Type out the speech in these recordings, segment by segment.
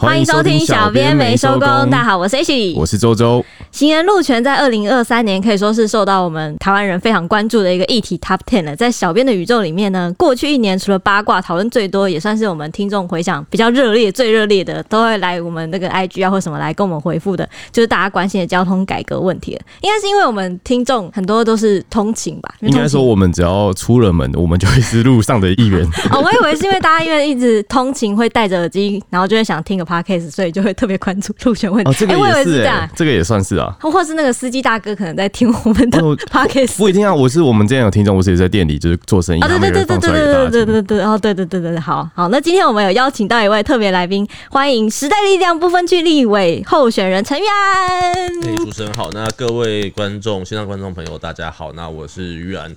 欢迎收听小编没收工。大家好，我是 H，我是周周。行人路权在二零二三年可以说是受到我们台湾人非常关注的一个议题 Top Ten 了。在小编的宇宙里面呢，过去一年除了八卦讨论最多，也算是我们听众回想比较热烈、最热烈的，都会来我们那个 IG 啊或什么来跟我们回复的，就是大家关心的交通改革问题了。应该是因为我们听众很多都是通勤吧？应该说我们只要出了门，我们就会是路上的一员。哦，我以为是因为大家因为一直通勤会戴着耳机，然后就会想听个 Podcast，所以就会。特别关注路权问题，哦，这个也是，这个也算是啊，或是那个司机大哥可能在听我们的 podcast，不一定啊，我是我们之前有听众，我是也在店里就是做生意，啊，对对对对对对对对对对，哦，对对对对，好好，那今天我们有邀请到一位特别来宾，欢迎时代力量不分区立委候选人陈玉安。哎，主持人好，那各位观众，线上观众朋友大家好，那我是玉安。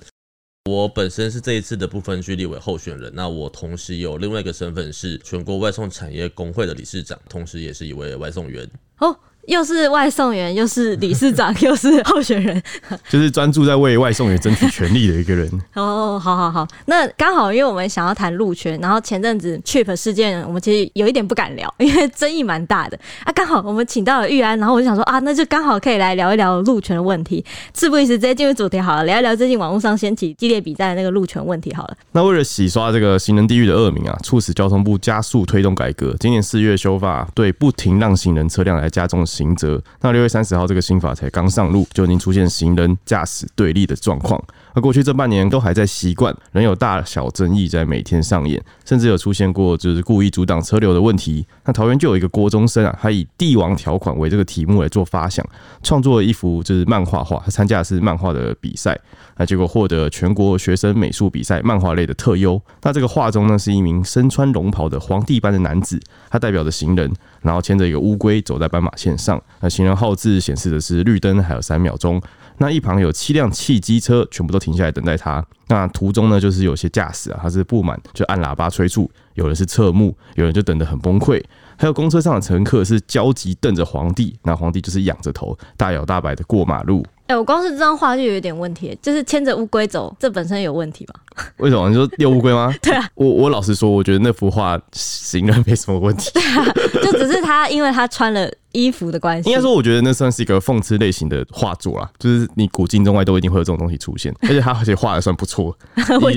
我本身是这一次的不分区立委候选人，那我同时有另外一个身份是全国外送产业工会的理事长，同时也是一位外送员。哦。又是外送员，又是理事长，又是候选人，就是专注在为外送员争取权利的一个人。哦，好好好，那刚好，因为我们想要谈路权，然后前阵子 Chip 事件，我们其实有一点不敢聊，因为争议蛮大的啊。刚好我们请到了玉安，然后我就想说啊，那就刚好可以来聊一聊路权的问题。事不宜迟，直接进入主题好了，聊一聊最近网络上掀起激烈比赛的那个路权问题好了。那为了洗刷这个行人地狱的恶名啊，促使交通部加速推动改革，今年四月修法，对不停让行人车辆来加重刑责。那六月三十号，这个新法才刚上路，就已经出现行人驾驶对立的状况。而过去这半年都还在习惯，仍有大小争议在每天上演，甚至有出现过就是故意阻挡车流的问题。那桃园就有一个郭中生啊，他以“帝王条款”为这个题目来做发想，创作了一幅就是漫画画，他参加的是漫画的比赛，那结果获得全国学生美术比赛漫画类的特优。那这个画中呢，是一名身穿龙袍的皇帝般的男子，他代表着行人，然后牵着一个乌龟走在斑马线上。那行人号志显示的是绿灯还有三秒钟。那一旁有七辆汽机车，全部都停下来等待他。那途中呢，就是有些驾驶啊，他是不满就按喇叭催促，有的是侧目，有人就等得很崩溃。还有公车上的乘客是焦急瞪着皇帝，那皇帝就是仰着头，大摇大摆的过马路。哎、欸，我光是这张画就有点问题，就是牵着乌龟走，这本身有问题吧？为什么？你说遛乌龟吗？对啊，我我老实说，我觉得那幅画行人没什么问题。对啊，就只是他，因为他穿了衣服的关系。应该说，我觉得那算是一个讽刺类型的画作啦，就是你古今中外都一定会有这种东西出现，而且他而且画的算不错。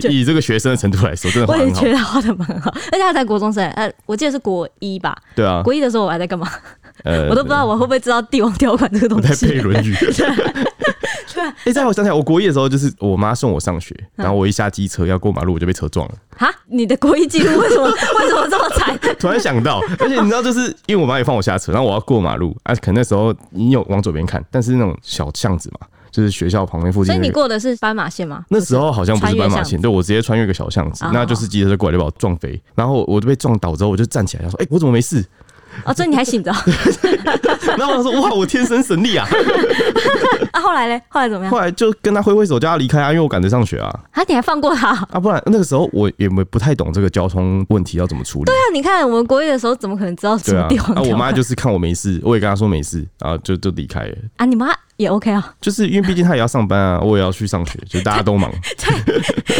以以这个学生的程度来说，真的画很好。我也觉得画的蛮好，而且他在国中生，呃，我记得是国一吧？对啊，国一的时候我还在干嘛？呃，我都不知道我会不会知道帝王条款这个东西。我在背《论语》。对啊，哎，再我想起来，我国一的时候，就是我妈送我上学，然后我一下机车要过马路，我就被车撞了。哈，你的国一记录为什么 为什么这么惨？突然想到，而且你知道，就是因为我妈也放我下车，然后我要过马路，啊，可能那时候你有往左边看，但是那种小巷子嘛，就是学校旁边附近，所以你过的是斑马线吗？那时候好像不是斑马线，对，我直接穿越一个小巷子，那就是机车就过来就把我撞飞，然后我就被撞倒之后，我就站起来，说：“哎，我怎么没事？”哦，所以你还醒着？然后我说：“哇，我天生神力啊！” 啊，后来呢？后来怎么样？后来就跟他挥挥手，叫他离开啊，因为我赶着上学啊。啊，你还放过他？啊，不然那个时候我也没不太懂这个交通问题要怎么处理。对啊，你看我们国一的时候，怎么可能知道什么地方？啊，我妈就是看我没事，我也跟她说没事，然后就就离开了。啊，你妈？也 OK 啊，就是因为毕竟他也要上班啊，我也要去上学，就大家都忙。太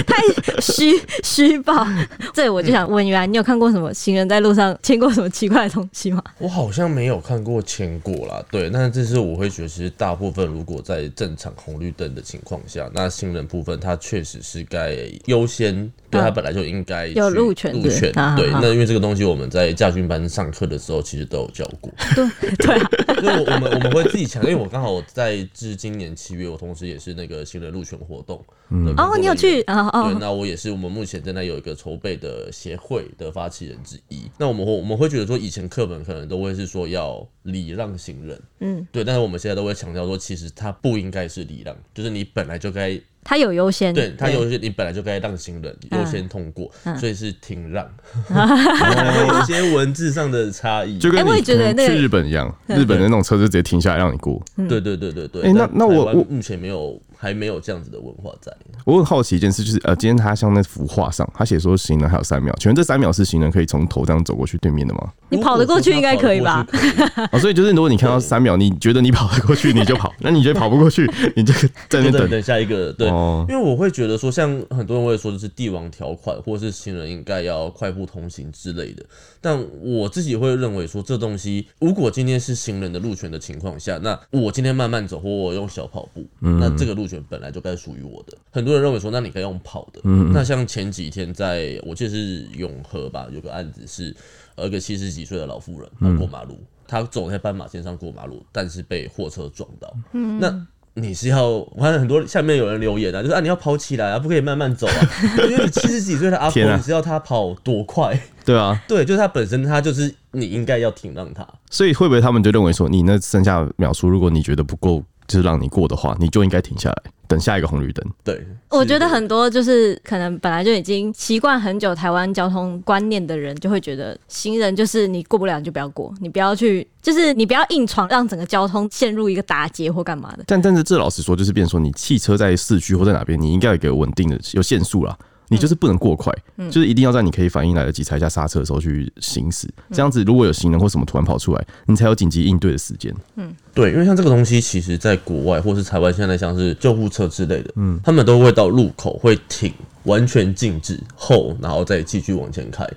太虚虚报，这我就想问一下，你有看过什么行人在路上牵过什么奇怪的东西吗？我好像没有看过牵过啦，对。但是这是我会觉得，其实大部分如果在正常红绿灯的情况下，那行人部分他确实是该优先，对他本来就应该有路权，路权。对，那因为这个东西我们在驾训班上课的时候，其实都有教过。对 对啊，因为我们我们会自己抢，因为我刚好在。在至今年七月，我同时也是那个新人路权活动。嗯，哦，你有去啊？哦，对，那我也是我们目前正在有一个筹备的协会的发起人之一。那我们会我们会觉得说，以前课本可能都会是说要礼让行人，嗯，对，但是我们现在都会强调说，其实它不应该是礼让，就是你本来就该。他有优先，对他优先，你本来就该让行人优先通过，所以是停让，有一些文字上的差异，就跟你去日本一样，日本的那种车就直接停下来让你过。对对对对对。哎，那那我我目前没有还没有这样子的文化在。我很好奇一件事，就是呃，今天他像那幅画上，他写说行人还有三秒，请问这三秒是行人可以从头这样走过去对面的吗？你跑得过去应该可以吧？哦，所以就是如果你看到三秒，你觉得你跑得过去，你就跑；那你觉得跑不过去，你就在那等等下一个。对，哦、因为我会觉得说，像很多人会说的是帝王条款，或是行人应该要快步通行之类的。但我自己会认为说，这东西如果今天是行人的路权的情况下，那我今天慢慢走，或我用小跑步，那这个路权本来就该属于我的。很多人认为说，那你可以用跑的。那像前几天在我记得是永和吧，有个案子是，呃，一个七十几岁的老妇人，她过马路，她走在斑马线上过马路，但是被货车撞到。那你是要，我看很多下面有人留言啊，就是啊，你要跑起来啊，不可以慢慢走啊，因为你七十几岁的阿婆，你知道他跑多快？对啊，对，就是他本身，他就是你应该要停让他。所以会不会他们就认为说，你那剩下秒数，如果你觉得不够，就是让你过的话，你就应该停下来。等下一个红绿灯。对，我觉得很多就是可能本来就已经习惯很久台湾交通观念的人，就会觉得行人就是你过不了你就不要过，你不要去，就是你不要硬闯，让整个交通陷入一个打结或干嘛的。但但是这老实说，就是变成说你汽车在市区或在哪边，你应该有一个稳定的有限速啦。你就是不能过快，嗯、就是一定要在你可以反应来得及踩下刹车的时候去行驶。这样子，如果有行人或什么突然跑出来，你才有紧急应对的时间。嗯，对，因为像这个东西，其实在国外或是台湾，现在像是救护车之类的，嗯，他们都会到路口会停，完全静止后，然后再继续往前开，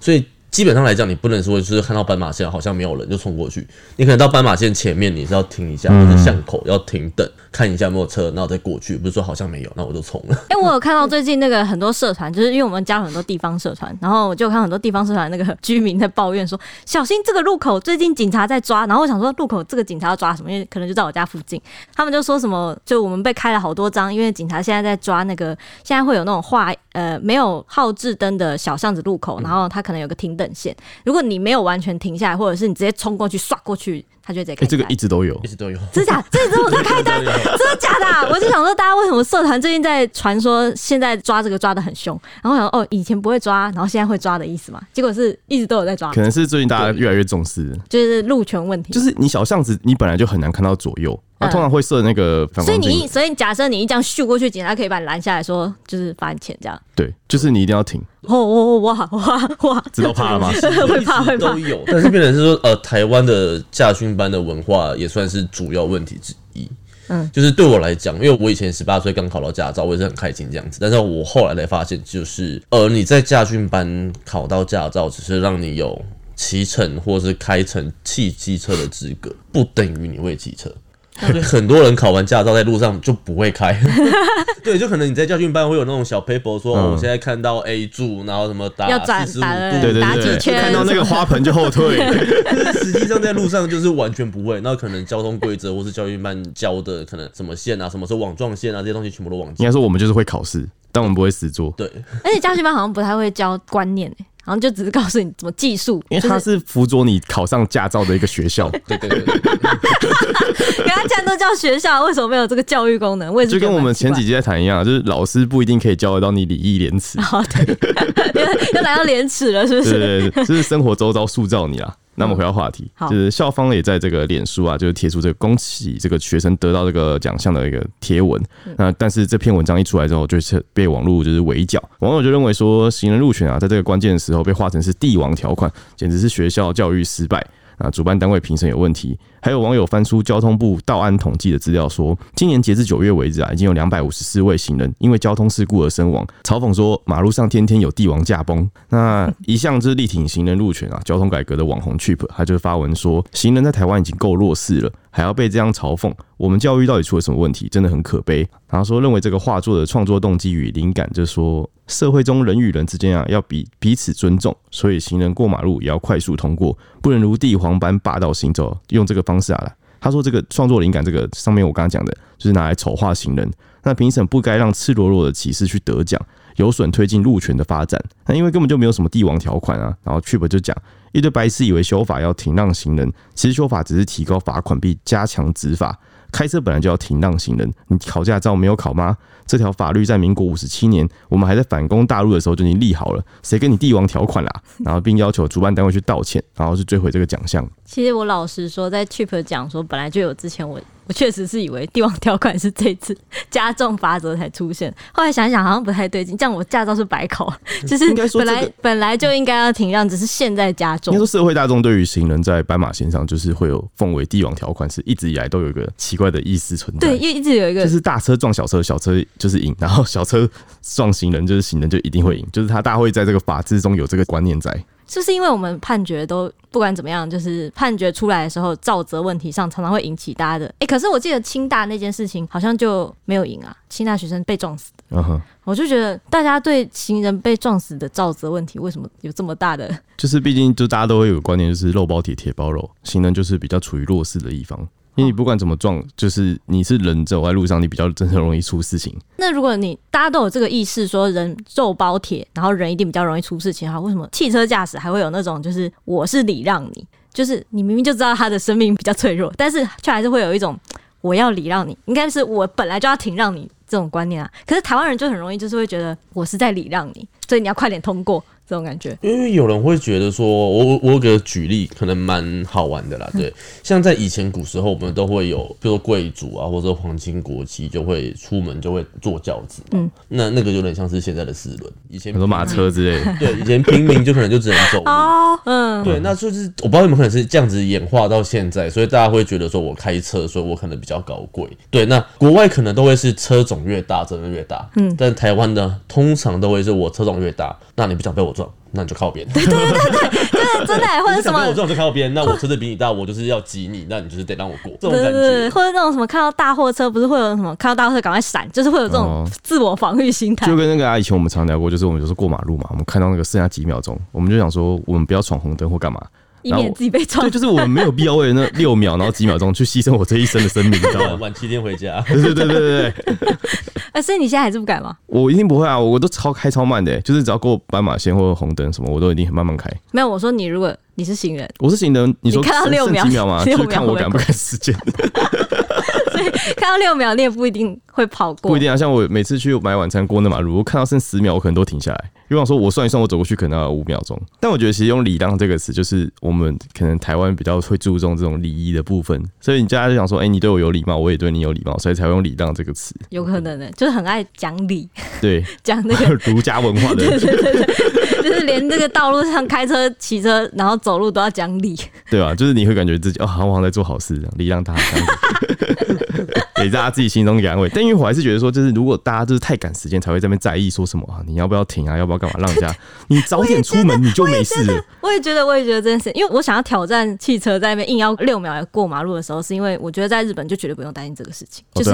所以。基本上来讲，你不能说就是看到斑马线好像没有人就冲过去，你可能到斑马线前面你是要停一下，或者巷口要停等看一下有没有车，然后再过去。不是说好像没有，那我就冲了。哎、欸，我有看到最近那个很多社团，就是因为我们加了很多地方社团，然后我就看很多地方社团那个居民在抱怨说，小心这个路口最近警察在抓。然后我想说，路口这个警察要抓什么？因为可能就在我家附近。他们就说什么，就我们被开了好多张，因为警察现在在抓那个，现在会有那种画呃没有号志灯的小巷子路口，然后他可能有个停等线，如果你没有完全停下来，或者是你直接冲过去刷过去，他就直接开。哎，这个一直都有，一直都有，真的假？这之后在开单，真的假的、啊？我就想说，大家为什么社团最近在传说现在抓这个抓的很凶？然后想说，哦，以前不会抓，然后现在会抓的意思嘛？结果是一直都有在抓。可能是最近大家越来越重视，就是路权问题。就是你小巷子，你本来就很难看到左右。他、啊、通常会设那个反光镜，所以你所以假设你一这样咻过去，警察可以把你拦下来说，就是罚你钱这样。对，就是你一定要停。哦哦哦哇哇哇！知道怕了吗？会 怕会怕。都有，但是变成是说，呃，台湾的驾训班的文化也算是主要问题之一。嗯，就是对我来讲，因为我以前十八岁刚考到驾照，我也是很开心这样子。但是我后来才发现，就是呃，你在驾训班考到驾照，只是让你有骑乘或是开乘汽机车的资格，不等于你会骑车。所以很多人考完驾照在路上就不会开，对，就可能你在教训班会有那种小 paper 说，我现在看到 A 柱，然后什么打四十五度，对对对，看到那个花盆就后退。实际上在路上就是完全不会，那可能交通规则或是教训班教的，可能什么线啊，什么是网状线啊，这些东西全部都忘记。应该说我们就是会考试，但我们不会实做。对，而且教训班好像不太会教观念诶。然后就只是告诉你怎么技术，因为它是辅佐你考上驾照的一个学校。对 对对，對，给 他既然都叫学校，为什么没有这个教育功能？为什么？就跟我们前几集在谈一样，就是老师不一定可以教得到你礼义廉耻。好的，又来到廉耻了，是不是？对对对，就是生活周遭塑造你啊。那么回到话题，就是校方也在这个脸书啊，就是贴出这个恭喜这个学生得到这个奖项的一个贴文。那但是这篇文章一出来之后，就是被网络就是围剿，网友就认为说，行人入选啊，在这个关键的时候被画成是帝王条款，简直是学校教育失败。啊，主办单位评审有问题，还有网友翻出交通部道安统计的资料，说今年截至九月为止啊，已经有两百五十四位行人因为交通事故而身亡，嘲讽说马路上天天有帝王驾崩。那一向就是力挺行人路权啊，交通改革的网红 Cheap，他就发文说，行人在台湾已经够弱势了。还要被这样嘲讽，我们教育到底出了什么问题？真的很可悲。然后说，认为这个画作的创作动机与灵感，就是说社会中人与人之间啊，要彼彼此尊重，所以行人过马路也要快速通过，不能如帝皇般霸道行走。用这个方式啊来，他说这个创作灵感，这个上面我刚刚讲的，就是拿来丑化行人。那评审不该让赤裸裸的歧视去得奖，有损推进路权的发展。那因为根本就没有什么帝王条款啊。然后 Trip 就讲。一堆白痴以为修法要停让行人，其实修法只是提高罚款并加强执法。开车本来就要停让行人，你考驾照没有考吗？这条法律在民国五十七年，我们还在反攻大陆的时候就已经立好了，谁跟你帝王条款啦？然后并要求主办单位去道歉，然后是追回这个奖项。其实我老实说，在 Chip 讲说本来就有之前我。我确实是以为帝王条款是这次 加重罚则才出现，后来想一想好像不太对劲，这样我驾照是白考，就是本来、这个、本来就应该要停让，只是现在加重。应该说社会大众对于行人在斑马线上就是会有奉为帝王条款，是一直以来都有一个奇怪的意思存在。对，一直有一个就是大车撞小车，小车就是赢，然后小车撞行人就是行人就一定会赢，就是他大会在这个法制中有这个观念在。就是因为我们判决都不管怎么样，就是判决出来的时候，肇责问题上常常会引起大家的哎、欸，可是我记得清大那件事情好像就没有赢啊，清大学生被撞死的。嗯哼，我就觉得大家对行人被撞死的肇责问题为什么有这么大的？就是毕竟就大家都会有个观念，就是肉包铁，铁包肉，行人就是比较处于弱势的一方。因为你不管怎么撞，就是你是人走在路上，你比较真的容易出事情。那如果你大家都有这个意识，说人肉包铁，然后人一定比较容易出事情的话，为什么汽车驾驶还会有那种就是我是礼让你，就是你明明就知道他的生命比较脆弱，但是却还是会有一种我要礼让你，应该是我本来就要停让你这种观念啊。可是台湾人就很容易就是会觉得我是在礼让你，所以你要快点通过。这种感觉，因为有人会觉得说，我我给举例，可能蛮好玩的啦。对，像在以前古时候，我们都会有，比如说贵族啊，或者皇亲国戚，就会出门就会坐轿子。嗯，那那个有点像是现在的四轮，以前很多马车之类的。对，以前平民就可能就只能走路。哦，嗯，对，那就是我不知道有没有可能是这样子演化到现在，所以大家会觉得说我开车，所以我可能比较高贵。对，那国外可能都会是车种越大真的越大。嗯，但台湾呢，通常都会是我车种越大，那你不想被我撞。那你就靠边。对对对对对，真的，或者什么？我这种就靠边。那我车子比你大，我就是要挤你，那你就是得让我过。这种感觉。对对对，或者那种什么，看到大货车不是会有什么？看到大货车赶快闪，就是会有这种自我防御心态。就跟那个啊，以前我们常聊过，就是我们就是过马路嘛，我们看到那个剩下几秒钟，我们就想说，我们不要闯红灯或干嘛。以免自己被撞。对，就是我们没有必要为了那六秒，然后几秒钟去牺牲我这一生的生命，你知道吗？晚七天回家。对对对对对。啊，所以你现在还是不敢吗？我一定不会啊！我都超开超慢的，就是只要过斑马线或者红灯什么，我都一定很慢慢开。没有，我说你如果你是行人，我是行人，你说你看到六秒几秒吗？就是看我赶不赶时间。所 以看到六秒，你也不一定会跑过。不一定啊，像我每次去买晚餐过那马路，我看到剩十秒，我可能都停下来。比方说，我算一算，我走过去可能要五秒钟。但我觉得，其实用“礼让”这个词，就是我们可能台湾比较会注重这种礼仪的部分。所以你家就想说，哎、欸，你对我有礼貌，我也对你有礼貌，所以才会用“礼让”这个词。有可能的，就是很爱讲理。对，讲那个 儒家文化的。对对对对，就是连这个道路上开车、骑车，然后走路都要讲理。对吧？就是你会感觉自己哦，好像在做好事，礼让他。给大家自己心中一个安慰。但因为我还是觉得说，就是如果大家就是太赶时间，才会在那边在意说什么啊，你要不要停啊？要不要干嘛？让人家 你早点出门，你就没事了。我也觉得，我也觉得这件事，因为我想要挑战汽车在那边硬要六秒过马路的时候，是因为我觉得在日本就绝对不用担心这个事情，就是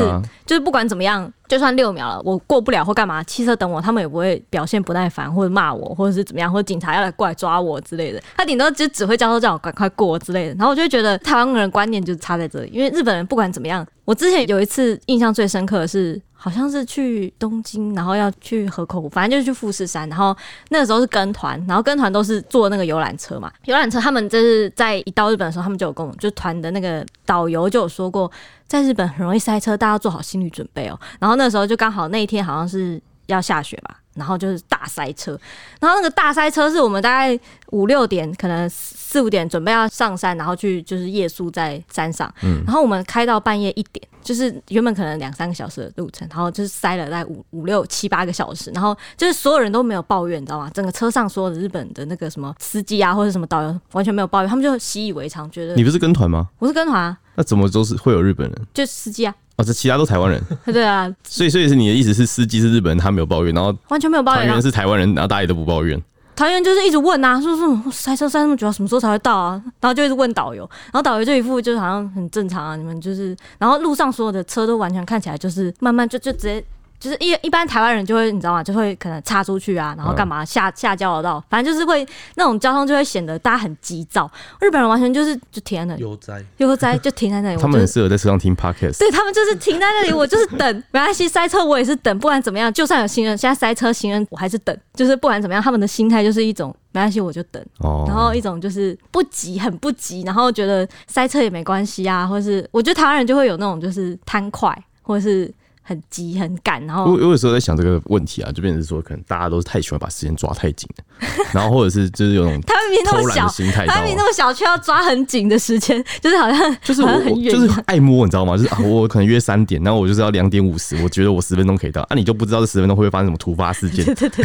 就是不管怎么样，就算六秒了，我过不了或干嘛，汽车等我，他们也不会表现不耐烦或者骂我，或者是怎么样，或者警察要来过来抓我之类的，他顶多就只会交通叫我赶快过之类的。然后我就觉得台湾人观念就差在这里，因为日本人不管怎么样。我之前有一次印象最深刻的是，好像是去东京，然后要去河口湖，反正就是去富士山。然后那个时候是跟团，然后跟团都是坐那个游览车嘛。游览车他们就是在一到日本的时候，他们就有跟我们，就团的那个导游就有说过，在日本很容易塞车，大家要做好心理准备哦。然后那时候就刚好那一天好像是要下雪吧，然后就是大塞车。然后那个大塞车是我们大概五六点可能。四五点准备要上山，然后去就是夜宿在山上。嗯，然后我们开到半夜一点，就是原本可能两三个小时的路程，然后就是塞了大概五五六七八个小时，然后就是所有人都没有抱怨，你知道吗？整个车上所有的日本的那个什么司机啊，或者什么导游完全没有抱怨，他们就习以为常，觉得你不是跟团吗？我是跟团啊。那怎么都是会有日本人？就司机啊。哦，这其他都台湾人。对啊。所以所以是你的意思是司机是日本人，他没有抱怨，然后完全没有抱怨，团员是台湾人，然后大家也都不抱怨。团员就是一直问啊，说说塞车塞那么久，什么时候才会到啊？然后就一直问导游，然后导游就一副就是好像很正常啊，你们就是，然后路上所有的车都完全看起来就是慢慢就就直接。就是一一般台湾人就会你知道吗？就会可能插出去啊，然后干嘛下下交流道，反正就是会那种交通就会显得大家很急躁。日本人完全就是就停在那里，悠哉悠哉 就停在那里。他们很适合在车上听 podcast。对，他们就是停在那里，我就是等，没关系，塞车我也是等，不管怎么样，就算有行人现在塞车，行人我还是等，就是不管怎么样，他们的心态就是一种没关系，我就等，然后一种就是不急，很不急，然后觉得塞车也没关系啊，或者是我觉得台湾人就会有那种就是贪快，或者是。很急很赶，然后我我有时候在想这个问题啊，就变成是说，可能大家都是太喜欢把时间抓太紧了，然后或者是就是有种他明明那么小，他明明那么小，却要抓很紧的时间，就是好像就是我很远，就是爱摸，你知道吗？就是啊，我可能约三点，然后我就是要两点五十，我觉得我十分钟可以到，啊，你就不知道这十分钟会不会发生什么突发事件？对对对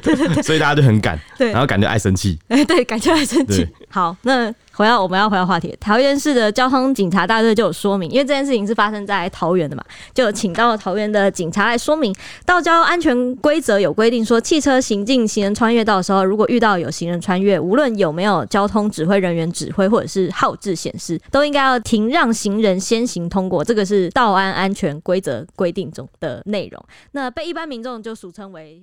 对对对，所以大家就很赶，对，然后感觉爱生气，哎，对，感觉爱生气。好，那。回到我们要回到话题，桃园市的交通警察大队就有说明，因为这件事情是发生在桃园的嘛，就请到了桃园的警察来说明。道交安全规则有规定说，汽车行进行人穿越道的时候，如果遇到有行人穿越，无论有没有交通指挥人员指挥或者是号志显示，都应该要停让行人先行通过。这个是道安安全规则规定中的内容。那被一般民众就俗称为。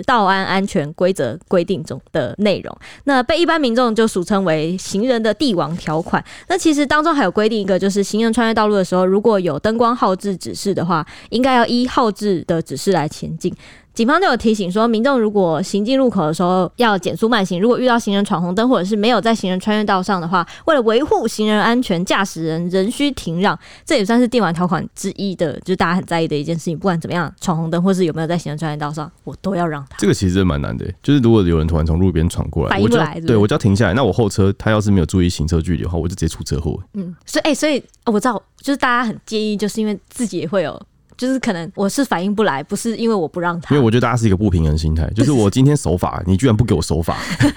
道安安全规则规定中的内容，那被一般民众就俗称为行人的帝王条款。那其实当中还有规定一个，就是行人穿越道路的时候，如果有灯光号志指示的话，应该要依号志的指示来前进。警方就有提醒说，民众如果行进路口的时候要减速慢行，如果遇到行人闯红灯或者是没有在行人穿越道上的话，为了维护行人安全，驾驶人仍需停让。这也算是电玩条款之一的，就是大家很在意的一件事情。不管怎么样，闯红灯或是有没有在行人穿越道上，我都要让他。这个其实蛮难的，就是如果有人突然从路边闯过来，我就对我就要停下来。那我后车他要是没有注意行车距离的话，我就直接出车祸。嗯，所以哎、欸，所以我知道，就是大家很介意，就是因为自己也会有。就是可能我是反应不来，不是因为我不让他，因为我觉得大家是一个不平衡心态，就是我今天守法，你居然不给我守法，是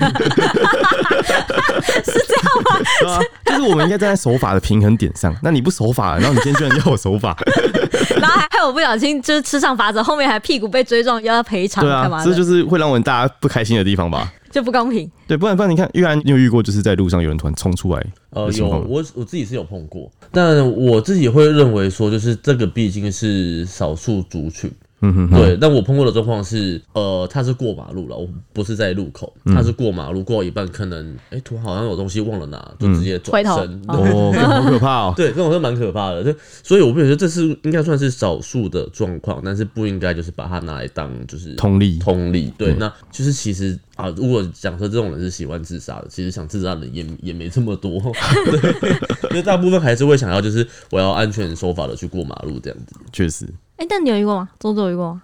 这样吗？对啊，就是我们应该站在守法的平衡点上，那你不守法，然后你今天居然要我守法，然后还害我不小心就是吃上罚则，后面还屁股被追撞又要赔偿，对啊，这就是会让我们大家不开心的地方吧。就不公平，对，不然不然，你看，玉安，你有遇过就是在路上有人突然冲出来？呃，有，我我自己是有碰过，但我自己会认为说，就是这个毕竟是少数族群。嗯哼，对，但我碰过的状况是，呃，他是过马路了，我不是在路口，他是过马路过一半，可能哎，突然好像有东西忘了拿，就直接转身，哦，好可怕哦，对，这种是蛮可怕的，对，所以我不觉得这是应该算是少数的状况，但是不应该就是把它拿来当就是通例，通例，对，那就是其实啊，如果讲说这种人是喜欢自杀的，其实想自杀的人也也没这么多，对，因为大部分还是会想要就是我要安全守法的去过马路这样子，确实。哎、欸，但你有遇过吗？周周有遇过吗？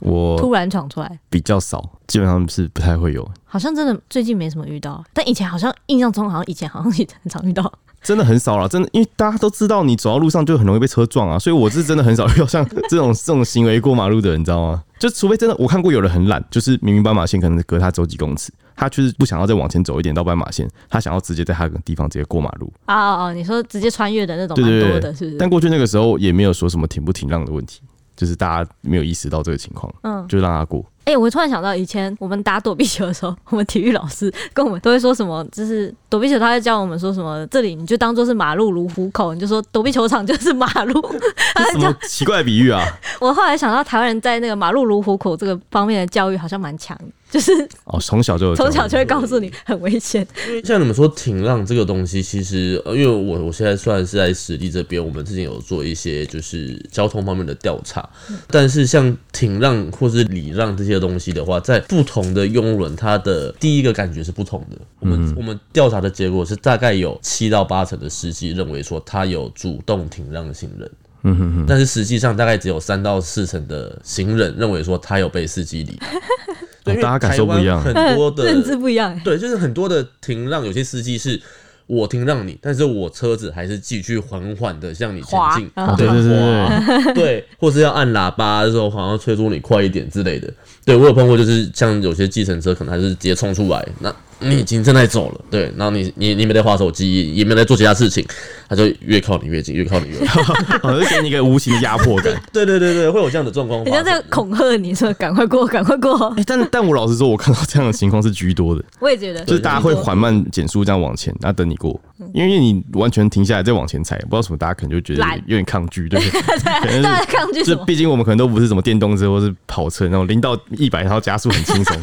我突然闯出来比较少，基本上是不太会有。好像真的最近没什么遇到，但以前好像印象中好像以前好像也很常遇到。真的很少了，真的，因为大家都知道你走到路上就很容易被车撞啊，所以我是真的很少遇到像这种 这种行为过马路的人，你知道吗？就除非真的我看过有人很懒，就是明明斑马线可能隔他走几公尺，他就是不想要再往前走一点到斑马线，他想要直接在他的地方直接过马路。哦哦哦，你说直接穿越的那种，蛮多的，对对对，是不是？但过去那个时候也没有说什么停不停让的问题。就是大家没有意识到这个情况，嗯，就让他过。哎、欸，我突然想到，以前我们打躲避球的时候，我们体育老师跟我们都会说什么，就是躲避球，他会教我们说什么，这里你就当做是马路如虎口，你就说躲避球场就是马路。什么奇怪的比喻啊？我后来想到，台湾人在那个马路如虎口这个方面的教育好像蛮强。就是哦，从小就从小就会告诉你很危险。因为像你们说停让这个东西，其实呃，因为我我现在算是在实力这边，我们之前有做一些就是交通方面的调查。但是像停让或是礼让这些东西的话，在不同的拥轮，它的第一个感觉是不同的。我们我们调查的结果是，大概有七到八成的司机认为说他有主动停让行人。嗯哼哼。但是实际上大概只有三到四成的行人认为说他有被司机礼。对，大家感受不一样，很多的 认知不一样。对，就是很多的停让，有些司机是我停让你，但是我车子还是继续缓缓的向你前进。对对对 对，或是要按喇叭的时候，好像催促你快一点之类的。对，我有碰过，就是像有些计程车可能还是直接冲出来，那你已经正在走了，对，然后你你你没在划手机，也没在做其他事情，他就越靠你越近，越靠你越近，好像给你一个无形的压迫感。对对对对，会有这样的状况。人家在恐吓你说赶快过，赶快过。但但我老实说，我看到这样的情况是居多的。我也觉得，就是大家会缓慢减速这样往前，然后等你过，因为你完全停下来再往前踩，不知道什么，大家可能就觉得有点抗拒，对不对？对，大家抗拒。就毕竟我们可能都不是什么电动车或是跑车，那种零到一百然后加速很轻松，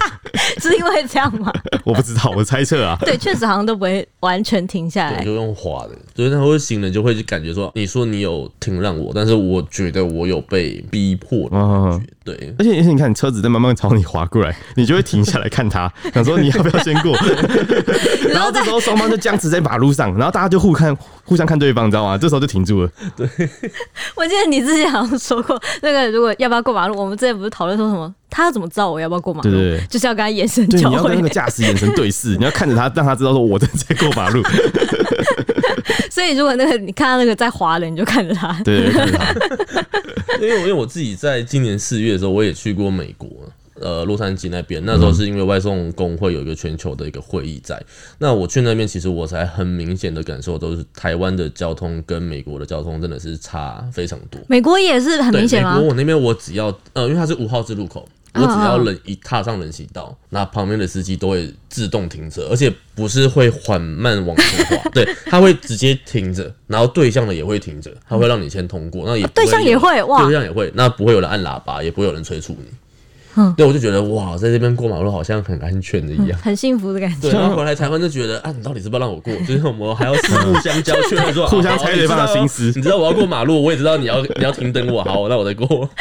是因为这样吗？我不知道，我猜测啊。对，确实好像都不会完全停下来，就用滑的，所以他会行人就会感觉说，你说你有停让我，但是我觉得我有被逼迫的感觉。对，而且而且你看，车子在慢慢朝你滑过来，你就会停下来看他，想说你要不要先过。然后这时候双方就僵持在马路上，然后大家就互看，互相看对方，你知道吗？这时候就停住了。对，我记得你之前好像说过，那个如果要不要过马路，我们之前不是讨论说什么？他怎么知道我要不要过马路？对对对，就是要跟他眼神交汇，对，你要跟那个驾驶眼神对视，你要看着他，让他知道说我正在过马路。所以如果那个你看到那个在滑的，你就看着他。对。因为因为我自己在今年四月的时候，我也去过美国，呃，洛杉矶那边。那时候是因为外送工会有一个全球的一个会议在。那我去那边，其实我才很明显的感受，都是台湾的交通跟美国的交通真的是差非常多。美国也是很明显吗？美国我那边我只要呃，因为它是五号字路口。我只要人一踏上人行道，那旁边的司机都会自动停车，而且不是会缓慢往前滑，对，他会直接停着，然后对向的也会停着，他会让你先通过，那也对向也会哇，对向也会，那不会有人按喇叭，也不会有人催促你，嗯，对，我就觉得哇，在这边过马路好像很安全的一样，很幸福的感觉。对，然后回来台湾就觉得啊，你到底是不是要让我过？就是我们还要互相交 劝说，互相猜对方的心思。你知道我要过马路，我也知道你要你要停等我，好，那我再过。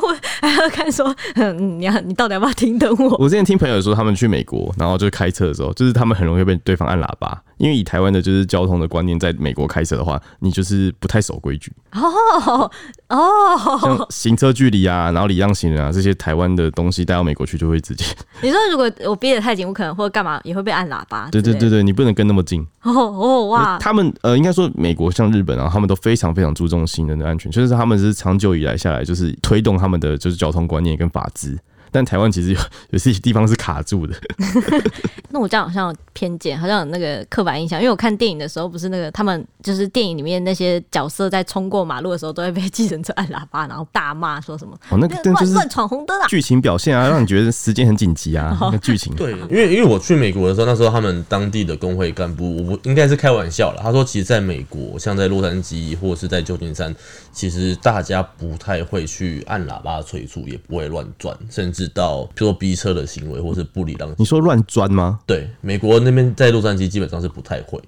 我还要看说，嗯，你要你到底要不要停等我？我之前听朋友说，他们去美国，然后就开车的时候，就是他们很容易被对方按喇叭，因为以台湾的就是交通的观念，在美国开车的话，你就是不太守规矩。哦哦，像行车距离啊，然后礼让行人啊这些台湾的东西带到美国去就会直接。你说如果我憋得太紧，我可能或者干嘛也会被按喇叭。对对对对，你不能跟那么近。哦哦哇！他们呃，应该说美国像日本啊，他们都非常非常注重行人的安全，就是他们是长久以来下来就是推动他们的就是交通观念跟法制。但台湾其实有有些地方是卡住的。那我这样好像有偏见，好像有那个刻板印象。因为我看电影的时候，不是那个他们就是电影里面那些角色在冲过马路的时候，都会被计程车按喇叭，然后大骂说什么哦，那个乱乱闯红灯啊！剧情表现啊，让你觉得时间很紧急啊。那剧情 对，因为因为我去美国的时候，那时候他们当地的工会干部，我应该是开玩笑了。他说，其实在美国，像在洛杉矶或者是在旧金山，其实大家不太会去按喇叭催促，也不会乱转，甚至到譬如说逼车的行为，或是不礼让。你说乱钻吗？对，美国那边在洛杉矶基本上是不太会。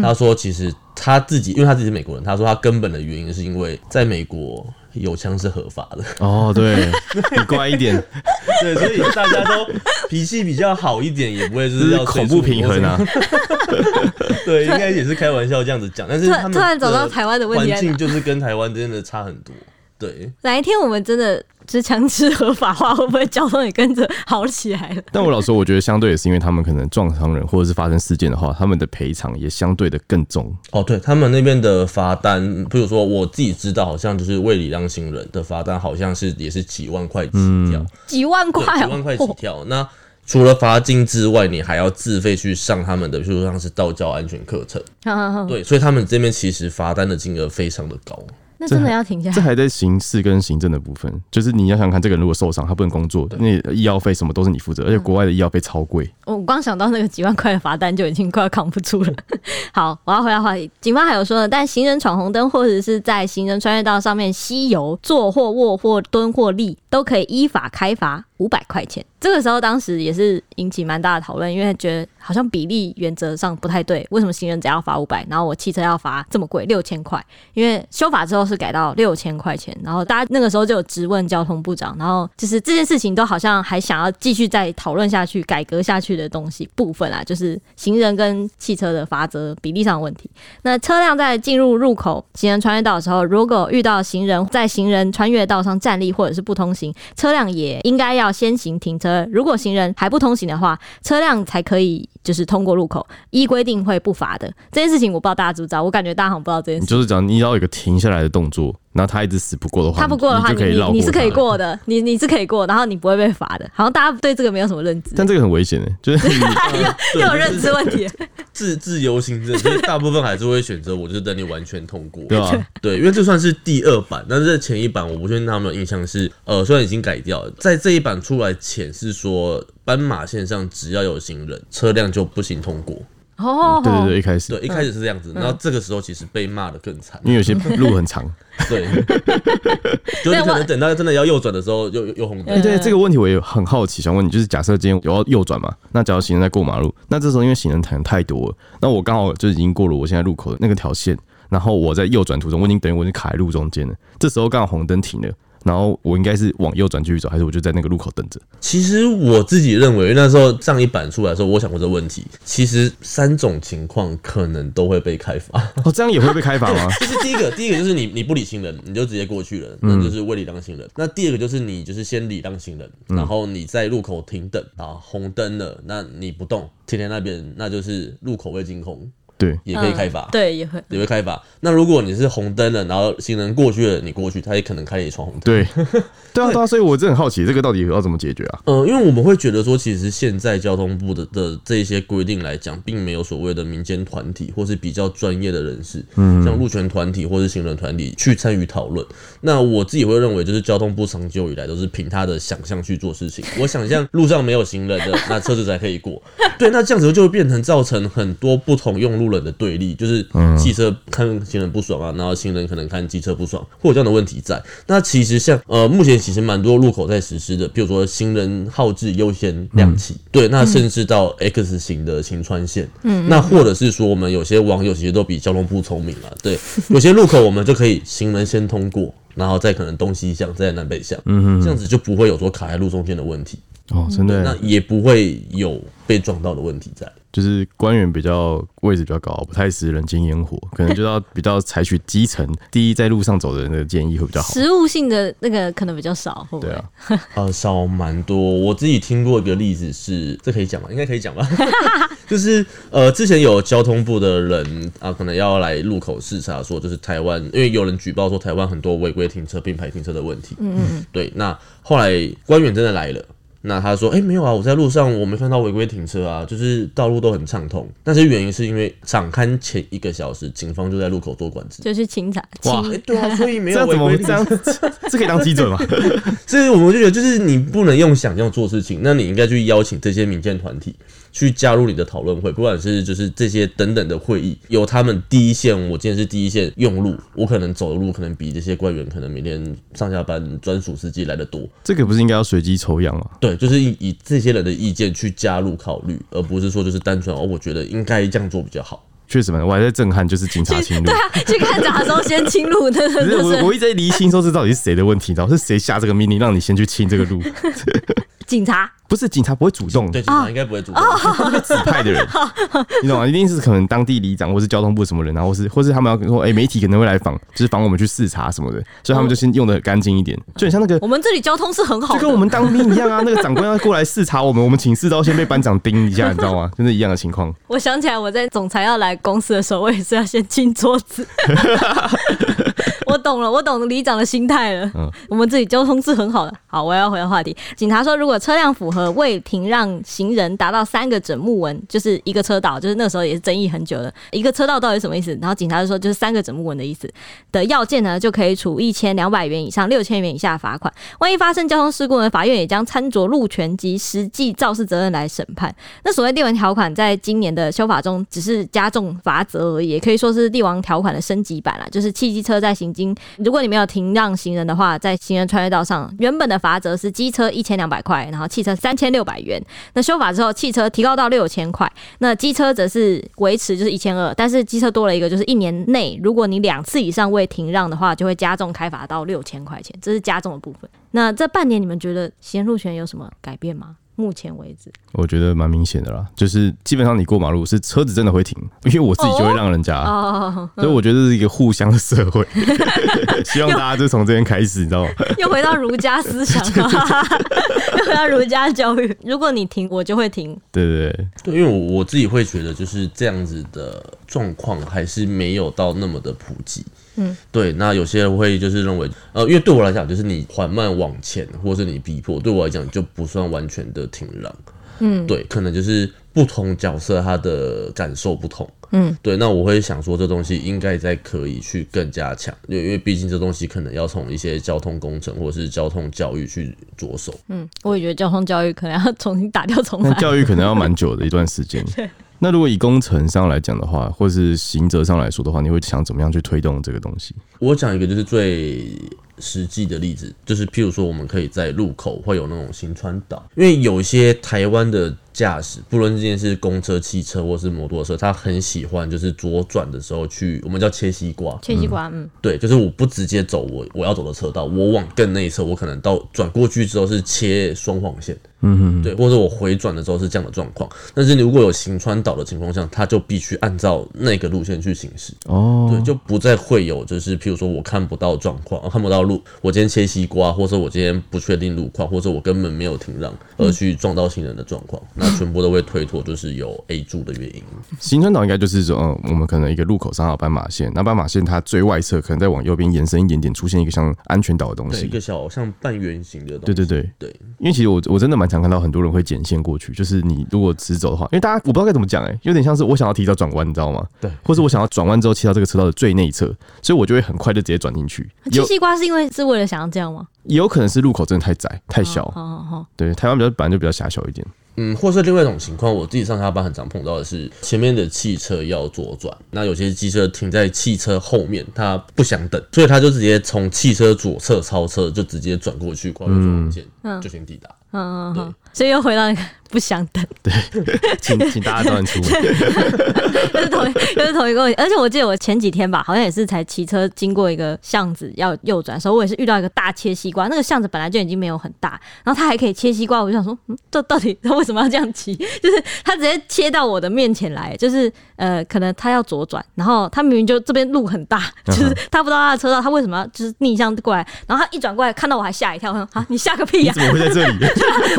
他说，其实他自己，因为他自己是美国人，他说他根本的原因是因为在美国有枪是合法的。哦，对，你乖一点。对，所以大家都脾气比较好一点，也不会就是要恐怖平衡啊。对，应该也是开玩笑这样子讲，但是他们突然找到台湾的问题，环境就是跟台湾真的差很多。对，哪一天我们真的是枪支合法化，会不会交通也跟着好起来了？但我老实说，我觉得相对也是因为他们可能撞伤人或者是发生事件的话，他们的赔偿也相对的更重。哦，对他们那边的罚单，比如说我自己知道，好像就是未礼让行人的罚单，好像是也是几万块起跳，几万块，几万块起跳。那除了罚金之外，你还要自费去上他们的，比如说像是道教安全课程。对，所以他们这边其实罚单的金额非常的高。那真的要停下来。这还在刑事跟行政的部分，就是你要想看这个人如果受伤，他不能工作，那医药费什么都是你负责，而且国外的医药费超贵。我光想到那个几万块的罚单就已经快要扛不住了。好，我要回到话题。警方还有说呢，但行人闯红灯或者是在行人穿越道上面吸油、坐或卧或蹲或立，都可以依法开罚五百块钱。这个时候当时也是引起蛮大的讨论，因为觉得好像比例原则上不太对。为什么行人只要罚五百，然后我汽车要罚这么贵六千块？因为修法之后是改到六千块钱，然后大家那个时候就有质问交通部长，然后就是这件事情都好像还想要继续再讨论下去、改革下去的东西部分啊，就是行人跟汽车的罚则比例上的问题。那车辆在进入入口行人穿越道的时候，如果遇到行人在行人穿越道上站立或者是不通行，车辆也应该。要先行停车，如果行人还不通行的话，车辆才可以就是通过路口，依规定会不罚的。这件事情我不知道大家知不知道，我感觉大家好像不知道这件事情。就是讲你要有一个停下来的动作。然后他一直死不过的话，他不过的话，你你，你是可以过的，你你是可以过，然后你不会被罚的。好像大家对这个没有什么认知，但这个很危险的，就是又有认知问题。自自由行政，就是大部分还是会选择我就是等你完全通过，对吧？对，因为这算是第二版，但是在前一版我不确定他们的印象是，呃，虽然已经改掉了，在这一版出来前是说斑马线上只要有行人，车辆就不行通过。哦、oh, 嗯，对对对，一开始。对，一开始是这样子，嗯、然后这个时候其实被骂的更惨，因为有些路很长，对，就你可能等到真的要右转的时候又，又又红灯。对，对，这个问题我也很好奇，想问你，就是假设今天我要右转嘛，那假如行人在过马路，那这时候因为行人可能太多了，那我刚好就已经过了我现在路口的那个条线，然后我在右转途中，我已经等于我已经卡在路中间了，这时候刚好红灯停了。然后我应该是往右转继续走，还是我就在那个路口等着？其实我自己认为，那时候上一版出来的时候，我想过这个问题。其实三种情况可能都会被开罚。哦，这样也会被开罚吗？就是第一个，第一个就是你你不理行人，你就直接过去了，那就是未礼让行人。嗯、那第二个就是你就是先礼让行人，然后你在路口停等啊，红灯了，那你不动，停在那边，那就是路口未净空。对，也可以开罚、嗯，对，也会也会开罚。那如果你是红灯了，然后行人过去了，你过去，他也可能开你闯红灯。对，对啊，对啊，所以我真的很好奇，这个到底要怎么解决啊？呃，因为我们会觉得说，其实现在交通部的的这些规定来讲，并没有所谓的民间团体或是比较专业的人士，嗯，像路权团体或是行人团体去参与讨论。那我自己会认为，就是交通部长久以来都是凭他的想象去做事情。我想象路上没有行人的，那车子才可以过。对，那这样子就会变成造成很多不同用路人的对立，就是汽车看行人不爽啊，然后行人可能看机车不爽，会有这样的问题在。那其实像呃，目前其实蛮多路口在实施的，比如说行人号志优先亮起，对，那甚至到 X 型的行穿线，嗯，那或者是说我们有些网友其实都比交通部聪明啊，对，有些路口我们就可以行人先通过，然后再可能东西向，再南北向，嗯，这样子就不会有说卡在路中间的问题。哦，真的，那也不会有被撞到的问题在。就是官员比较位置比较高，不太食人间烟火，可能就要比较采取基层第一在路上走的人的建议会比较好。实物性的那个可能比较少，会不会？对啊，呃，少蛮多。我自己听过一个例子是，这可以讲吗？应该可以讲吧。就是呃，之前有交通部的人啊，可能要来路口视察，说就是台湾，因为有人举报说台湾很多违规停车、并排停车的问题。嗯嗯。对，那后来官员真的来了。那他说：“哎、欸，没有啊，我在路上我没看到违规停车啊，就是道路都很畅通。但是原因是因为场勘前一个小时，警方就在路口做管制，就是清查。哇，对啊，所以没有违规停车，这样这样 这可以当基准吗？所以我们就觉得，就是你不能用想象做事情，那你应该去邀请这些民间团体。”去加入你的讨论会，不管是就是这些等等的会议，有他们第一线，我今天是第一线用路，我可能走的路可能比这些官员可能每天上下班专属司机来的多。这个不是应该要随机抽样吗？对，就是以以这些人的意见去加入考虑，而不是说就是单纯哦，我觉得应该这样做比较好。确实嘛，我还在震撼，就是警察清路。对啊，去看闸的时候先清路的。不是我，我一直在厘清说这到底是谁的问题，你知道是谁下这个命令让你先去清这个路？警察。不是警察不会主动，对，警察应该不会主动，是指派的人，你懂吗？一定是可能当地里长或是交通部什么人，然后或是或是他们要说，哎，媒体可能会来访，就是访我们去视察什么的，所以他们就先用的干净一点，就很像那个我们这里交通是很好，就跟我们当兵一样啊。那个长官要过来视察我们，我们寝室都要先被班长盯一下，你知道吗？真的一样的情况。我想起来，我在总裁要来公司的时候，我也是要先清桌子。我懂了，我懂里长的心态了。嗯，我们这里交通是很好的。好，我要回到话题。警察说，如果车辆符合未停让行人达到三个整木纹，就是一个车道，就是那时候也是争议很久的一个车道到底什么意思？然后警察就说，就是三个整木纹的意思的要件呢，就可以处一千两百元以上六千元以下罚款。万一发生交通事故呢，法院也将参酌路权及实际肇事责任来审判。那所谓地王条款，在今年的修法中，只是加重罚则而已，也可以说是帝王条款的升级版了。就是汽机车在行经，如果你没有停让行人的话，在行人穿越道上，原本的罚则是机车一千两百块，然后汽车三千六百元。那修法之后，汽车提高到六千块，那机车则是维持就是一千二，但是机车多了一个，就是一年内如果你两次以上未停让的话，就会加重开罚到六千块钱，这是加重的部分。那这半年你们觉得行人路权有什么改变吗？目前为止，我觉得蛮明显的啦，就是基本上你过马路是车子真的会停，因为我自己就会让人家，哦，所以我觉得是一个互相的社会，希望大家就从这边开始，你知道吗？又回到儒家思想，又回到儒家教育，如果你停，我就会停。对对对，对，因为我我自己会觉得就是这样子的状况还是没有到那么的普及。嗯，对，那有些人会就是认为，呃，因为对我来讲，就是你缓慢往前，或是你逼迫，对我来讲就不算完全的停让。嗯，对，可能就是不同角色他的感受不同。嗯，对，那我会想说，这东西应该再可以去更加强，因为因为毕竟这东西可能要从一些交通工程或者是交通教育去着手。嗯，我也觉得交通教育可能要重新打掉重来，教育可能要蛮久的一段时间。对。那如果以工程上来讲的话，或是行者上来说的话，你会想怎么样去推动这个东西？我讲一个就是最实际的例子，就是譬如说，我们可以在路口会有那种行穿岛，因为有一些台湾的驾驶，不论这件是公车、汽车或是摩托车，他很喜欢就是左转的时候去，我们叫切西瓜。切西瓜，嗯，对，就是我不直接走我我要走的车道，我往更内侧，我可能到转过去之后是切双黄线。嗯哼，对，或者我回转的时候是这样的状况，但是你如果有行穿岛的情况下，他就必须按照那个路线去行驶。哦，对，就不再会有就是，譬如说我看不到状况，看不到路，我今天切西瓜，或者我今天不确定路况，或者我根本没有停让而去撞到行人的状况，嗯、那全部都会推脱，就是有 A 柱的原因。行川岛应该就是说，嗯，我们可能一个路口上有斑马线，那斑马线它最外侧可能再往右边延伸一点点，出现一个像安全岛的东西，一个小像半圆形的东西。对对对对，因为其实我我真的蛮常看到很多人会剪线过去，就是你如果直走的话，因为大家我不知道该怎么讲，哎，有点像是我想要提早转弯，你知道吗？对，或者我想要转弯之后切到这个车道的最内侧，所以我就会很快就直接转进去。切西瓜是因为是为了想要这样吗？也有可能是路口真的太窄太小。好好好，对，台湾比较本来就比较狭小一点。嗯，或是另外一种情况，我自己上下班很常碰到的是，前面的汽车要左转，那有些机车停在汽车后面，他不想等，所以他就直接从汽车左侧超车，就直接转过去跨越双黄线，就先抵达。嗯嗯嗯，所以又回到那个不相等。对，请请大家早点出门。又是同又是同一个问题，而且我记得我前几天吧，好像也是才骑车经过一个巷子要右转的时候，我也是遇到一个大切西瓜。那个巷子本来就已经没有很大，然后他还可以切西瓜，我就想说，嗯，这到底他 为什么要这样骑？就是他直接切到我的面前来，就是呃，可能他要左转，然后他明明就这边路很大，就是他不知道他的车道，他为什么要就是逆向过来？然后他一转过来看到我还吓一跳，我说啊，你吓个屁呀！怎么会在这里？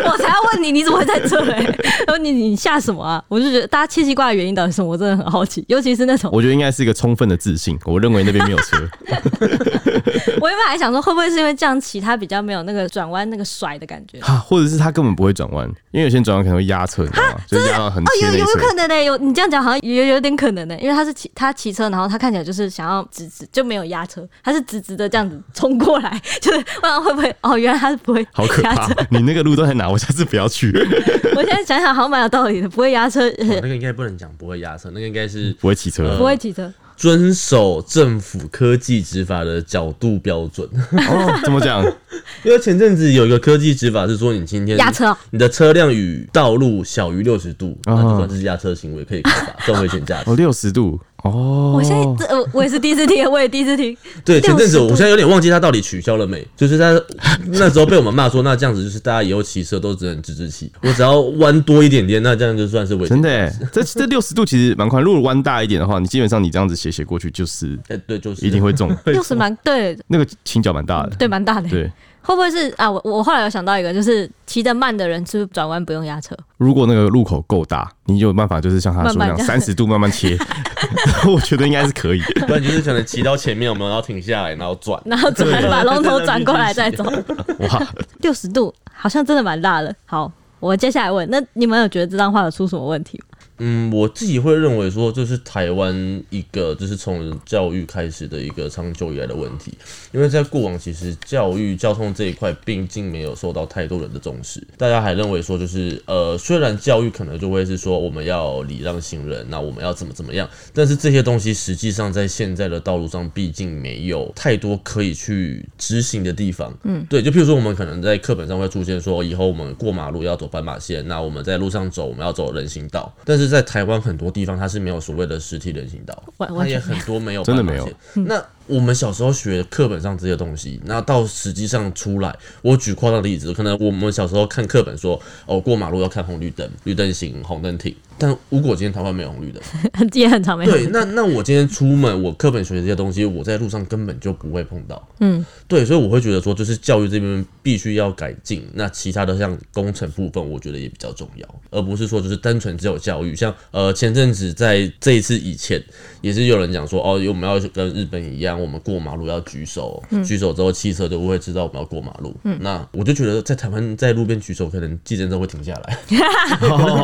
我才要问你，你怎么会在这里？然后你你吓什么啊？我就觉得大家切西瓜的原因到底是什么？我真的很好奇，尤其是那种，我觉得应该是一个充分的自信。我认为那边没有车。我原本还想说，会不会是因为这样骑他比较没有那个转弯那个甩的感觉？或者是他根本不会转弯，因为有些转弯可能会压车，你知道吗？就是压到很哦，有有可能呢，有你这样讲好像有有点可能呢，因为他是骑他骑车，然后他看起来就是想要直直就没有压车，他是直直的这样子冲过来，就是不知道会不会哦，原来他是不会，好可怕！你那个路都在哪？我下次不要去。我现在想想，好像蛮有道理的，不会压车。哦，那个应该不能讲不会压车，那个应该是不会骑车，呃，不会骑车。遵守政府科技执法的角度标准 哦，怎么讲？因为前阵子有一个科技执法是说，你今天压车，你的车辆与道路小于六十度，那就算是压车行为，可以开罚重危险驾驶。哦，六十度。哦，我现在这我也是第一次听，我也第一次听。对，前阵子我现在有点忘记他到底取消了没，就是他那时候被我们骂说，那这样子就是大家以后骑车都只能直直骑，我只要弯多一点点，那这样就算是违。真的，这这六十度其实蛮宽，如果弯大一点的话，你基本上你这样子斜斜过去就是，哎，对，就是一定会中。六十蛮对，那个倾角蛮大的，对，蛮大的，对。会不会是啊？我我后来有想到一个，就是骑得慢的人是不是转弯不用压车？如果那个路口够大，你就有办法，就是像他说那样三十度慢慢切，我觉得应该是可以。不然就是可能骑到前面，我们要停下来，然后转，然后转把龙头转过来再走。哇，六十度好像真的蛮大的。好，我接下来问，那你们有觉得这张画有出什么问题吗？嗯，我自己会认为说，这是台湾一个就是从教育开始的一个长久以来的问题，因为在过往其实教育交通这一块，并竟没有受到太多人的重视，大家还认为说就是呃，虽然教育可能就会是说我们要礼让行人，那我们要怎么怎么样，但是这些东西实际上在现在的道路上，毕竟没有太多可以去执行的地方。嗯，对，就譬如说我们可能在课本上会出现说，以后我们过马路要走斑马线，那我们在路上走我们要走人行道，但是。在台湾很多地方，它是没有所谓的实体人行道，它也很多没有，真的没有。那我们小时候学课本上这些东西，那到实际上出来，我举夸张的例子，可能我们小时候看课本说，哦，过马路要看红绿灯，绿灯行，红灯停。但如果今天台湾没有红绿灯，也很常没有。对，那那我今天出门，我课本学的这些东西，我在路上根本就不会碰到。嗯，对，所以我会觉得说，就是教育这边必须要改进。那其他的像工程部分，我觉得也比较重要，而不是说就是单纯只有教育。像呃前阵子在这一次以前，也是有人讲说，哦，我们要跟日本一样，我们过马路要举手，嗯、举手之后汽车就不会知道我们要过马路。嗯，那我就觉得在台湾在路边举手，可能计程车会停下来，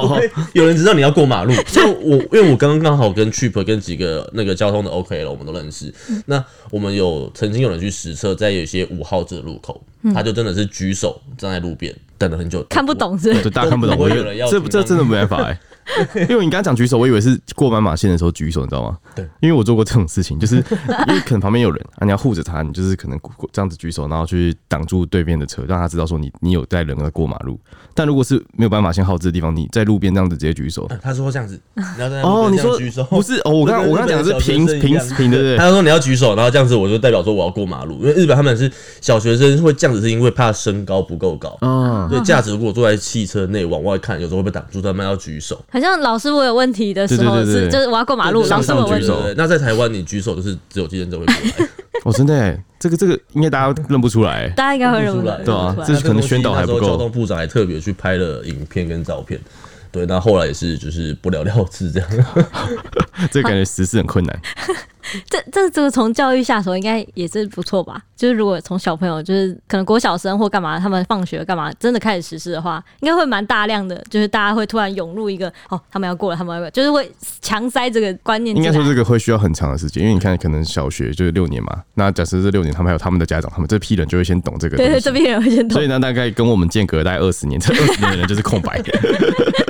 有人知道你。要过马路，就我，因为我刚刚刚好跟 Trip 跟几个那个交通的 OK 了，我们都认识。那我们有曾经有人去实测，在有些五号这个路口，他就真的是举手站在路边等了很久，看不懂是，对？大家看不懂，我以为这这真的没办法哎。因为你刚刚讲举手，我以为是过斑马线的时候举手，你知道吗？对，因为我做过这种事情，就是因为可能旁边有人啊，你要护着他，你就是可能这样子举手，然后去挡住对面的车，让他知道说你你有带人在过马路。但如果是没有斑马线号志的地方，你在路边这样子直接举手，他说这样子，你要在哦，你说举手。不是哦，我刚我刚讲的是平平平的，对，他说你要举手，然后这样子我就代表说我要过马路，因为日本他们是小学生会这样子，是因为怕身高不够高，嗯，对，架子如果坐在汽车内往外看，有时候会被挡住，他们要举手，好像老师我有问题的时候是就是我要过马路，老师我举手，那在台湾你举手就是只有计程车会过来。哦，真的，这个这个应该大家认不出来，大家应该会认不出来，对啊，这是可能宣导还不够。交通部长还特别去拍了影片跟照片，对，那后来也是就是不了了之这样，这感觉实施很困难。这这这个从教育下手应该也是不错吧？就是如果从小朋友，就是可能国小生或干嘛，他们放学干嘛，真的开始实施的话，应该会蛮大量的，就是大家会突然涌入一个哦，他们要过了，他们要过了，就是会强塞这个观念。应该说这个会需要很长的时间，因为你看，可能小学就是六年嘛，那假设这六年，他们还有他们的家长，他们这批人就会先懂这个。对对，这批人会先懂。所以呢，大概跟我们间隔大概二十年，这二十年的人就是空白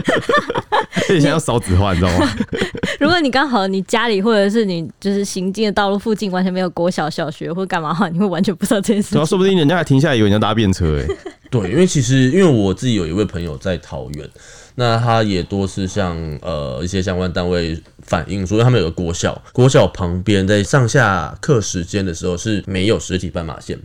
以现在要少子化，你知道吗？如果你刚好你家里或者是你就是行进的道路附近完全没有国小、小学或干嘛的话，你会完全不知道这件事情。对啊，说不定人家还停下来以为你要搭便车哎。对，因为其实因为我自己有一位朋友在桃园，那他也多次向呃一些相关单位反映说，他们有个国小，国小旁边在上下课时间的时候是没有实体斑马线。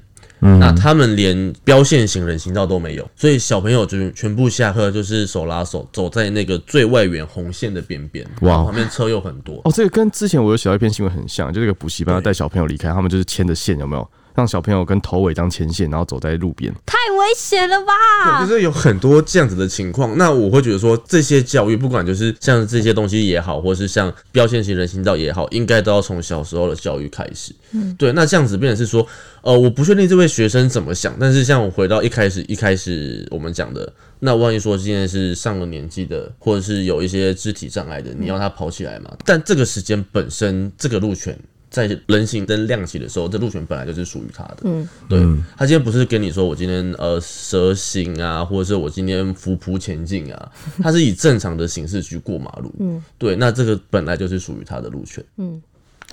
嗯、那他们连标线型人行道都没有，所以小朋友就全部下课就是手拉手走在那个最外缘红线的边边。哇，旁边车又很多。哦，这个跟之前我有写到一篇新闻很像，就这个补习班要带小朋友离开，他们就是牵着线，有没有？让小朋友跟头尾当牵线，然后走在路边，太危险了吧？对，就是有很多这样子的情况。那我会觉得说，这些教育不管就是像这些东西也好，或是像标签型人行道也好，应该都要从小时候的教育开始。嗯，对。那这样子变成是说，呃，我不确定这位学生怎么想，但是像我回到一开始一开始我们讲的，那万一说今天是上了年纪的，或者是有一些肢体障碍的，你要他跑起来嘛？嗯，但这个时间本身，这个路权。在人行灯亮起的时候，这路权本来就是属于他的。嗯，对，他今天不是跟你说我今天呃蛇行啊，或者是我今天伏扑前进啊，他是以正常的形式去过马路。嗯，对，那这个本来就是属于他的路权。嗯，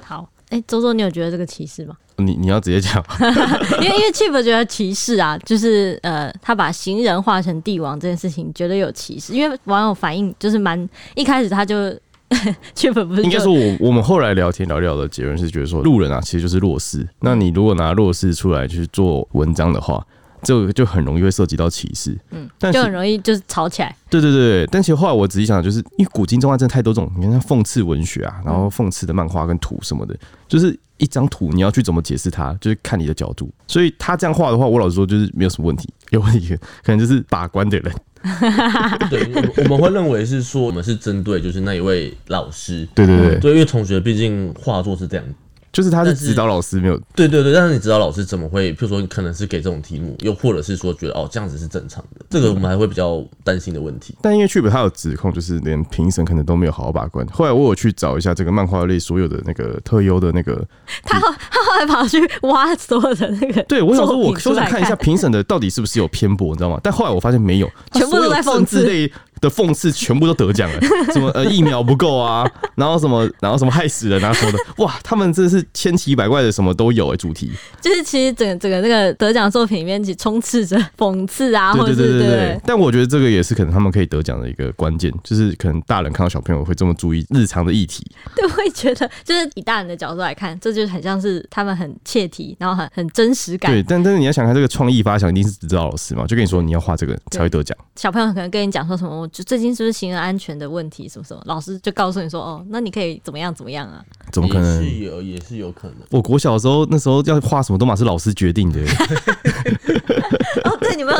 好，哎、欸，周周，你有觉得这个歧视吗？你你要直接讲，因为因为 Chip 觉得歧视啊，就是呃，他把行人化成帝王这件事情，觉得有歧视，因为网友反应就是蛮一开始他就。确本不是，应该说，我我们后来聊天聊聊的结论是觉得说，路人啊，其实就是弱势。那你如果拿弱势出来去做文章的话，这个就很容易会涉及到歧视，嗯，但就很容易就是吵起来。对对对，但其实后来我仔细想，就是因为古今中外真的太多这种，你看像讽刺文学啊，然后讽刺的漫画跟图什么的，就是一张图你要去怎么解释它，就是看你的角度。所以他这样画的话，我老实说就是没有什么问题，有问题可能就是把关的人。对，我们会认为是说我们是针对就是那一位老师。对对对，对，因为同学毕竟画作是这样。就是他是指导老师没有对对对，但是你指导老师怎么会？譬如说，你可能是给这种题目，又或者是说觉得哦这样子是正常的，这个我们还会比较担心的问题。但因为 Chip 他有指控，就是连评审可能都没有好好把关。后来我有去找一下这个漫画类所有的那个特优的那个，他他后来跑去挖所有的那个，对我想说，我就是看一下评审的到底是不是有偏颇，你知道吗？但后来我发现没有，全部都在讽刺。类的讽刺全部都得奖了，什么呃疫苗不够啊，然后什么然后什么害死人啊什么的，哇，他们真的是千奇百怪的什么都有哎、欸，主题。就是其实整个整个那个得奖作品里面，其实充斥着讽刺啊，或者是对对对对。但我觉得这个也是可能他们可以得奖的一个关键，就是可能大人看到小朋友会这么注意日常的议题，对，会觉得就是以大人的角度来看，这就很像是他们很切题，然后很很真实感。对，但但是你要想看这个创意发想一定是指导老师嘛，就跟你说你要画这个才会得奖。小朋友可能跟你讲说什么，我就最近是不是行人安全的问题什么什么，老师就告诉你说哦，那你可以怎么样怎么样啊？怎么可能？也是有，也是有可能。我国小的时候那时候要画什么都嘛是老师决定的。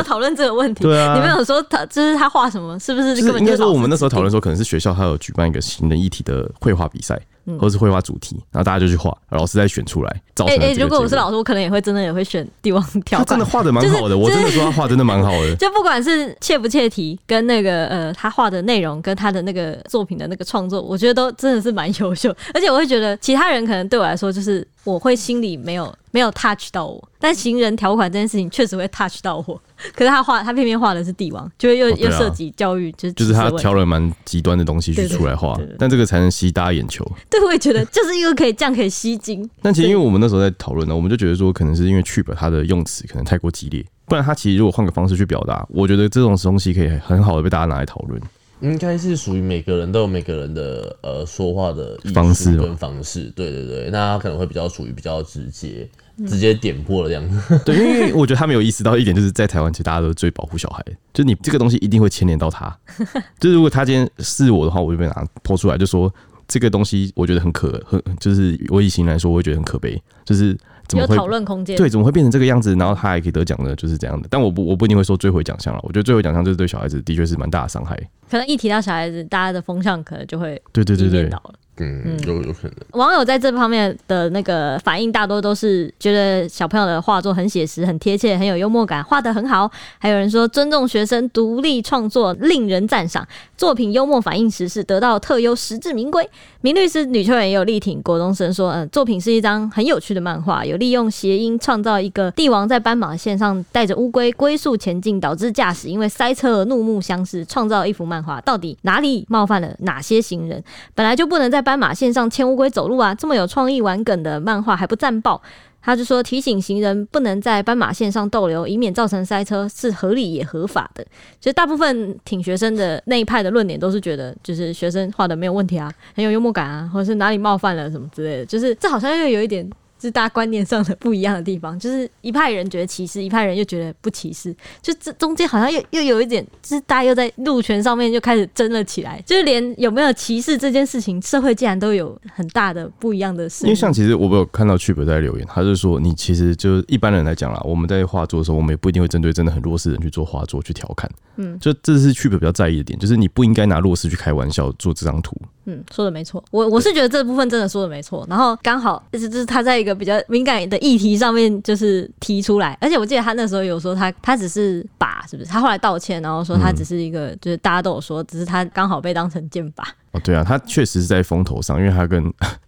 讨论这个问题？对啊，你们有说他就是他画什么，是不是？就是应该说我们那时候讨论说，可能是学校他有举办一个行人议题的绘画比赛。或是绘画主题，然后大家就去画，老师再选出来。哎哎、欸欸，如果我是老师，我可能也会真的也会选帝王条款。他真的画的蛮好的，我真的说他画真的蛮好的。就不管是切不切题，跟那个呃他画的内容，跟他的那个作品的那个创作，我觉得都真的是蛮优秀。而且我会觉得其他人可能对我来说，就是我会心里没有没有 touch 到我，但行人条款这件事情确实会 touch 到我。可是他画，他偏偏画的是帝王，就会又、哦啊、又涉及教育，就是就是他挑了蛮极端的东西去出来画，但这个才能吸大家眼球。对，我也觉得 就是因为可以这样可以吸睛。但其实因为我们那时候在讨论呢，我们就觉得说，可能是因为 Cheap 它的用词可能太过激烈，不然他其实如果换个方式去表达，我觉得这种东西可以很好的被大家拿来讨论。应该是属于每个人都有每个人的呃说话的方式跟方式，对对对，那他可能会比较属于比较直接。直接点破了这样子，对，因为我觉得他没有意识到一点，就是在台湾，其实大家都最保护小孩，就是你这个东西一定会牵连到他。就是如果他今天是我的话，我就被拿泼出来，就说这个东西我觉得很可很，就是我以前来说，我会觉得很可悲，就是怎么会讨论空间？对，怎么会变成这个样子？然后他还可以得奖呢？就是这样的。但我不我不一定会说追回奖项了。我觉得追回奖项就是对小孩子的确是蛮大的伤害。可能一提到小孩子，大家的风向可能就会对对对对。嗯，有有可能。网友在这方面的那个反应，大多都是觉得小朋友的画作很写实、很贴切、很有幽默感，画得很好。还有人说尊重学生独立创作，令人赞赏。作品幽默反映时事，得到特优，实至名归。名律师吕秋远也有力挺国中生，说：“嗯，作品是一张很有趣的漫画，有利用谐音创造一个帝王在斑马线上带着乌龟龟速前进，导致驾驶因为塞车而怒目相视，创造一幅漫画。到底哪里冒犯了哪些行人？本来就不能在斑马线上牵乌龟走路啊！这么有创意玩梗的漫画还不赞爆？他就说提醒行人不能在斑马线上逗留，以免造成塞车，是合理也合法的。其实大部分挺学生的那一派的论点都是觉得，就是学生画的没有问题啊，很有幽默感啊，或者是哪里冒犯了什么之类的，就是这好像又有一点。是大家观念上的不一样的地方，就是一派人觉得歧视，一派人又觉得不歧视，就这中间好像又又有一点，就是大家又在路权上面就开始争了起来，就是连有没有歧视这件事情，社会竟然都有很大的不一样的事。因为像其实我有看到区别在留言，他是说你其实就一般人来讲啦，我们在画作的时候，我们也不一定会针对真的很弱势的人去做画作去调侃，嗯，就这是区别比较在意的点，就是你不应该拿弱势去开玩笑做这张图。嗯，说的没错，我我是觉得这部分真的说的没错，然后刚好就是就是他在一个比较敏感的议题上面就是提出来，而且我记得他那时候有说他他只是把，是不是？他后来道歉，然后说他只是一个，就是大家都有说，只是他刚好被当成剑靶。哦，对啊，他确实是在风头上，因为他跟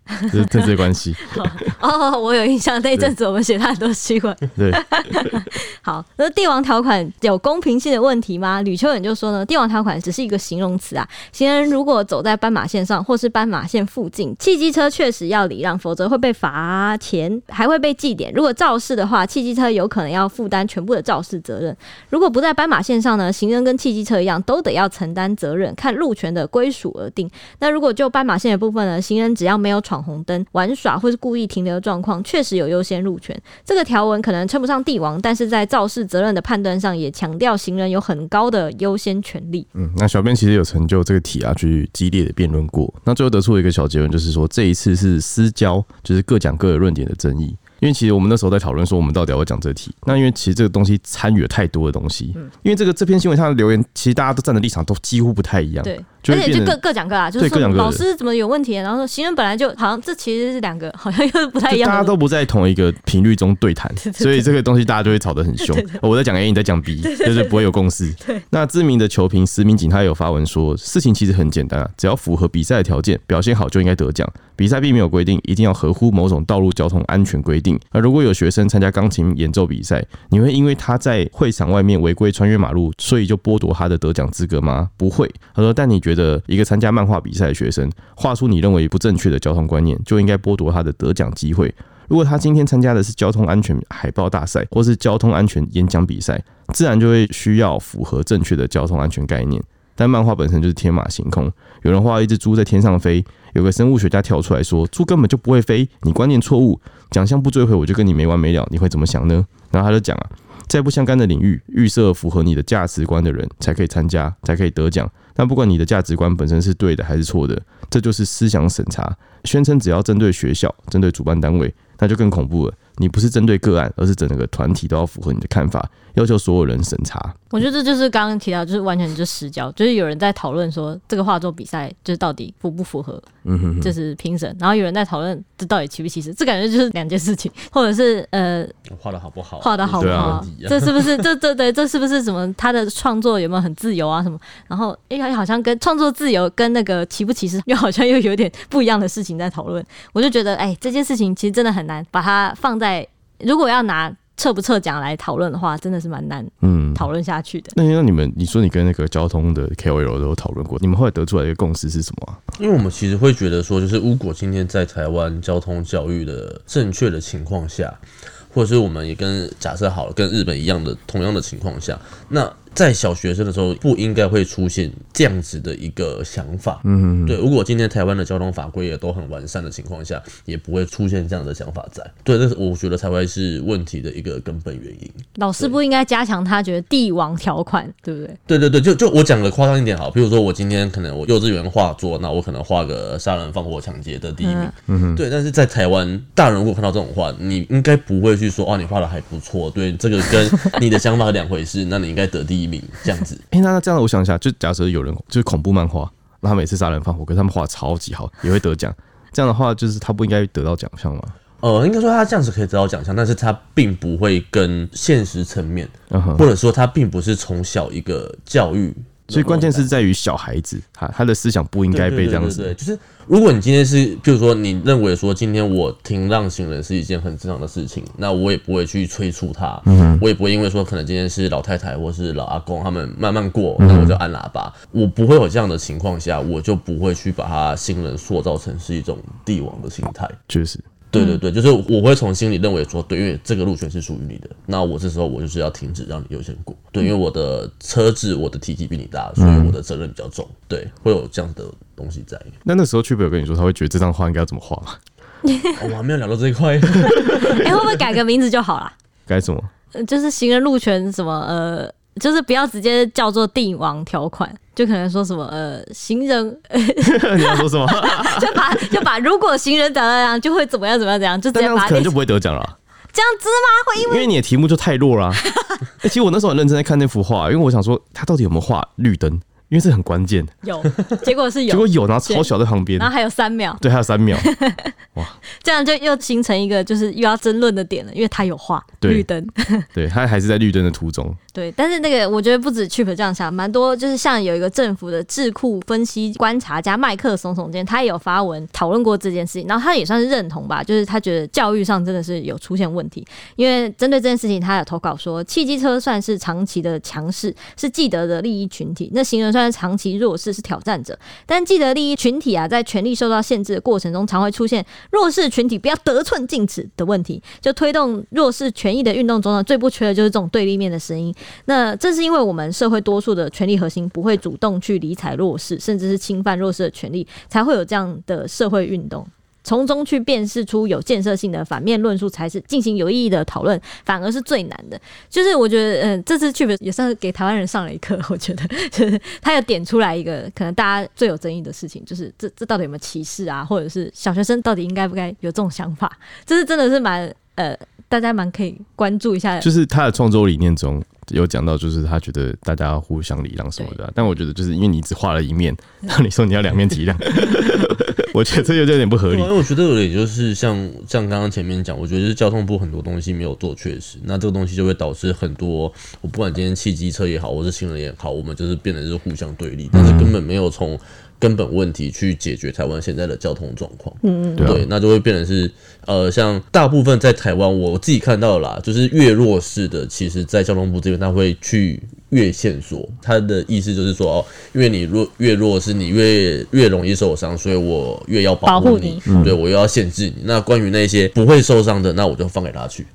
就是政治关系。哦，我有印象，那一阵子我们写他很多新闻。对，好，那帝王条款有公平性的问题吗？吕秋远就说呢，帝王条款只是一个形容词啊。行人如果走在斑马线上或是斑马线附近，汽机车确实要礼让，否则会被罚钱，还会被记点。如果肇事的话，汽机车有可能要负担全部的肇事责任。如果不在斑马线上呢，行人跟汽机车一样，都得要承担责任，看路权的归属而定。那如果就斑马线的部分呢，行人只要没有闯红灯、玩耍或是故意停留的状况，确实有优先路权。这个条文可能称不上帝王，但是在肇事责任的判断上，也强调行人有很高的优先权利。嗯，那小编其实有成就这个题啊，去激烈的辩论过。那最后得出一个小结论，就是说这一次是私交，就是各讲各的论点的争议。因为其实我们那时候在讨论说，我们到底要不要讲这题？那因为其实这个东西参与了太多的东西。因为这个这篇新闻上的留言，其实大家都站的立场都几乎不太一样。对。而且就各各讲各啊，就是说老师怎么有问题，然后说行人本来就好像这其实是两个好像又是不太一样，大家都不在同一个频率中对谈，所以这个东西大家就会吵得很凶。我在讲 A，你在讲 B，就是不会有共识。那知名的球评石明景他有发文说，事情其实很简单啊，只要符合比赛的条件，表现好就应该得奖。比赛并没有规定一定要合乎某种道路交通安全规定。而如果有学生参加钢琴演奏比赛，你会因为他在会场外面违规穿越马路，所以就剥夺他的得奖资格吗？不会。他说，但你觉得的一个参加漫画比赛的学生画出你认为不正确的交通观念，就应该剥夺他的得奖机会？如果他今天参加的是交通安全海报大赛，或是交通安全演讲比赛，自然就会需要符合正确的交通安全概念。但漫画本身就是天马行空，有人画一只猪在天上飞，有个生物学家跳出来说猪根本就不会飞，你观念错误，奖项不追回我就跟你没完没了，你会怎么想呢？然后他就讲啊，在不相干的领域预设符合你的价值观的人才可以参加，才可以得奖。但不管你的价值观本身是对的还是错的，这就是思想审查。宣称只要针对学校、针对主办单位，那就更恐怖了。你不是针对个案，而是整个团体都要符合你的看法，要求所有人审查。我觉得这就是刚刚提到，就是完全就是失焦，就是有人在讨论说这个画作比赛就是到底符不符合，嗯哼，就是评审，然后有人在讨论这到底歧不歧视，这感觉就是两件事情，或者是呃，画的好不好，画的好不好，啊、这是不是这这对这是不是什么他的创作有没有很自由啊什么？然后哎、欸，好像跟创作自由跟那个歧不歧视又好像又有点不一样的事情在讨论，我就觉得哎、欸，这件事情其实真的很难把它放在。如果要拿撤不撤奖来讨论的话，真的是蛮难，嗯，讨论下去的。那那你们，你说你跟那个交通的 KOL 都有讨论过，你们后来得出来一个共识是什么啊？因为我们其实会觉得说，就是如果今天在台湾交通教育的正确的情况下，或者是我们也跟假设好了，跟日本一样的同样的情况下，那。在小学生的时候，不应该会出现这样子的一个想法。嗯，对。如果今天台湾的交通法规也都很完善的情况下，也不会出现这样的想法在。对，那是我觉得才会是问题的一个根本原因。老师不应该加强他觉得帝王条款，对不对？对对对，就就我讲的夸张一点好，比如说我今天可能我幼稚园画作，那我可能画个杀人放火抢劫的第一名。嗯哼。对，但是在台湾，大人如果看到这种画，你应该不会去说哦，你画的还不错。对，这个跟你的想法是两回事。那你应该得第一。这样子，哎、欸，那那这样，我想一下，就假设有人就是恐怖漫画，那他每次杀人放火，可是他们画超级好，也会得奖。这样的话，就是他不应该得到奖项吗？呃，应该说他这样子可以得到奖项，但是他并不会跟现实层面，或者说他并不是从小一个教育。所以关键是在于小孩子，他他的思想不应该被这样子。对，就是如果你今天是，譬如说你认为说今天我停让行人是一件很正常的事情，那我也不会去催促他，嗯，我也不会因为说可能今天是老太太或是老阿公他们慢慢过，那我就按喇叭，我不会有这样的情况下，我就不会去把他行人塑造成是一种帝王的心态。确实。对对对，就是我会从心里认为说，对，因为这个路权是属于你的，那我这时候我就是要停止让你优先过。对，因为我的车子我的体积比你大，所以我的责任比较重。对，会有这样的东西在。那那时候 Chip 有跟你说，他会觉得这张画应该要怎么画吗？我还没有聊到这一块。哎，会不会改个名字就好了？改什么？就是行人路权什么呃。就是不要直接叫做帝王条款，就可能说什么呃行人，你要说什么？就把就把如果行人怎样怎样就会怎么样怎么样怎样，就直接把可能就不会得奖了。这样子吗？会因为因为你的题目就太弱了。哎，其实我那时候很认真在看那幅画，因为我想说他到底有没有画绿灯。因为这很关键，有结果是有，结果有，然后超小在旁边，然后还有三秒，对，还有三秒，哇，这样就又形成一个就是又要争论的点了，因为他有画绿灯，对，他还是在绿灯的途中，对，但是那个我觉得不止 Chip 这样想，蛮多就是像有一个政府的智库分析观察家麦克松总监，他也有发文讨论过这件事情，然后他也算是认同吧，就是他觉得教育上真的是有出现问题，因为针对这件事情，他有投稿说，汽机车算是长期的强势，是既得的利益群体，那行人。虽然长期弱势是挑战者，但既得利益群体啊，在权力受到限制的过程中，常会出现弱势群体不要得寸进尺的问题。就推动弱势权益的运动中呢，最不缺的就是这种对立面的声音。那正是因为我们社会多数的权力核心不会主动去理睬弱势，甚至是侵犯弱势的权利，才会有这样的社会运动。从中去辨识出有建设性的反面论述，才是进行有意义的讨论，反而是最难的。就是我觉得，嗯，这次去也算是给台湾人上了一课。我觉得，就是他有点出来一个可能大家最有争议的事情，就是这这到底有没有歧视啊？或者是小学生到底应该不该有这种想法？这是真的是蛮呃，大家蛮可以关注一下。就是他的创作理念中。有讲到，就是他觉得大家互相礼让什么的、啊。但我觉得就是因为你只画了一面，那你说你要两面体谅，我觉得这有点不合理。因为我觉得有点就是像像刚刚前面讲，我觉得是交通部很多东西没有做确实，那这个东西就会导致很多，我不管今天汽机车也好，或是行人也好，我们就是变得是互相对立，但是根本没有从。根本问题去解决台湾现在的交通状况，嗯嗯，对，那就会变成是，呃，像大部分在台湾，我自己看到了啦，就是越弱势的，其实在交通部这边他会去越线索，他的意思就是说，哦，因为你弱越弱势，你越越容易受伤，所以我越要保护你，你对我又要限制你。那关于那些不会受伤的，那我就放给他去。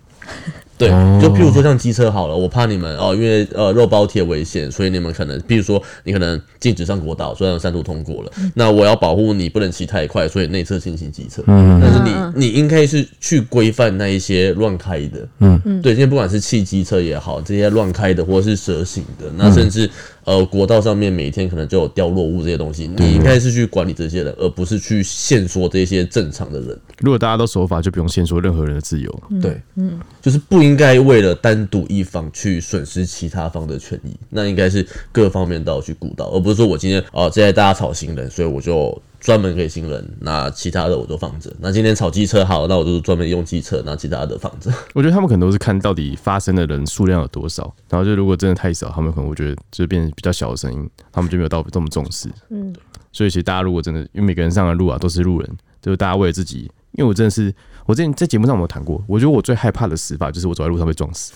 对，就譬如说像机车好了，我怕你们哦，因为呃肉包铁危险，所以你们可能，譬如说你可能禁止上国道，虽然三度通过了，那我要保护你不能骑太快，所以内侧进行机车。嗯，但是你你应该是去规范那一些乱开的，嗯。嗯，对，现在不管是汽机车也好，这些乱开的或者是蛇行的，那甚至。呃，国道上面每天可能就有掉落物这些东西，你应该是去管理这些人，而不是去限缩这些正常的人。如果大家都守法，就不用限缩任何人的自由。对，嗯，就是不应该为了单独一方去损失其他方的权益，那应该是各方面都要去顾到，而不是说我今天啊，现在大家吵行人，所以我就。专门给新人，那其他的我都放着。那今天炒机车好，那我就专门用机车，那其他的放着。我觉得他们可能都是看到底发生的人数量有多少，然后就如果真的太少，他们可能我觉得就变成比较小的声音，他们就没有到这么重视。嗯，所以其实大家如果真的，因为每个人上的路啊都是路人，就是大家为了自己，因为我真的是。我之前在节目上有没有谈过？我觉得我最害怕的死法就是我走在路上被撞死，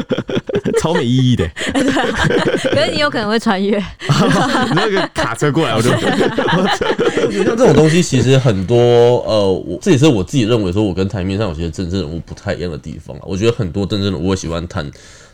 超没意义的。对啊，可是你有可能会穿越，那个卡车过来我就。我觉得像这种东西，其实很多呃，我这也是我自己认为说，我跟台面上有些政治人物不太一样的地方啊。我觉得很多政治人物我喜欢谈。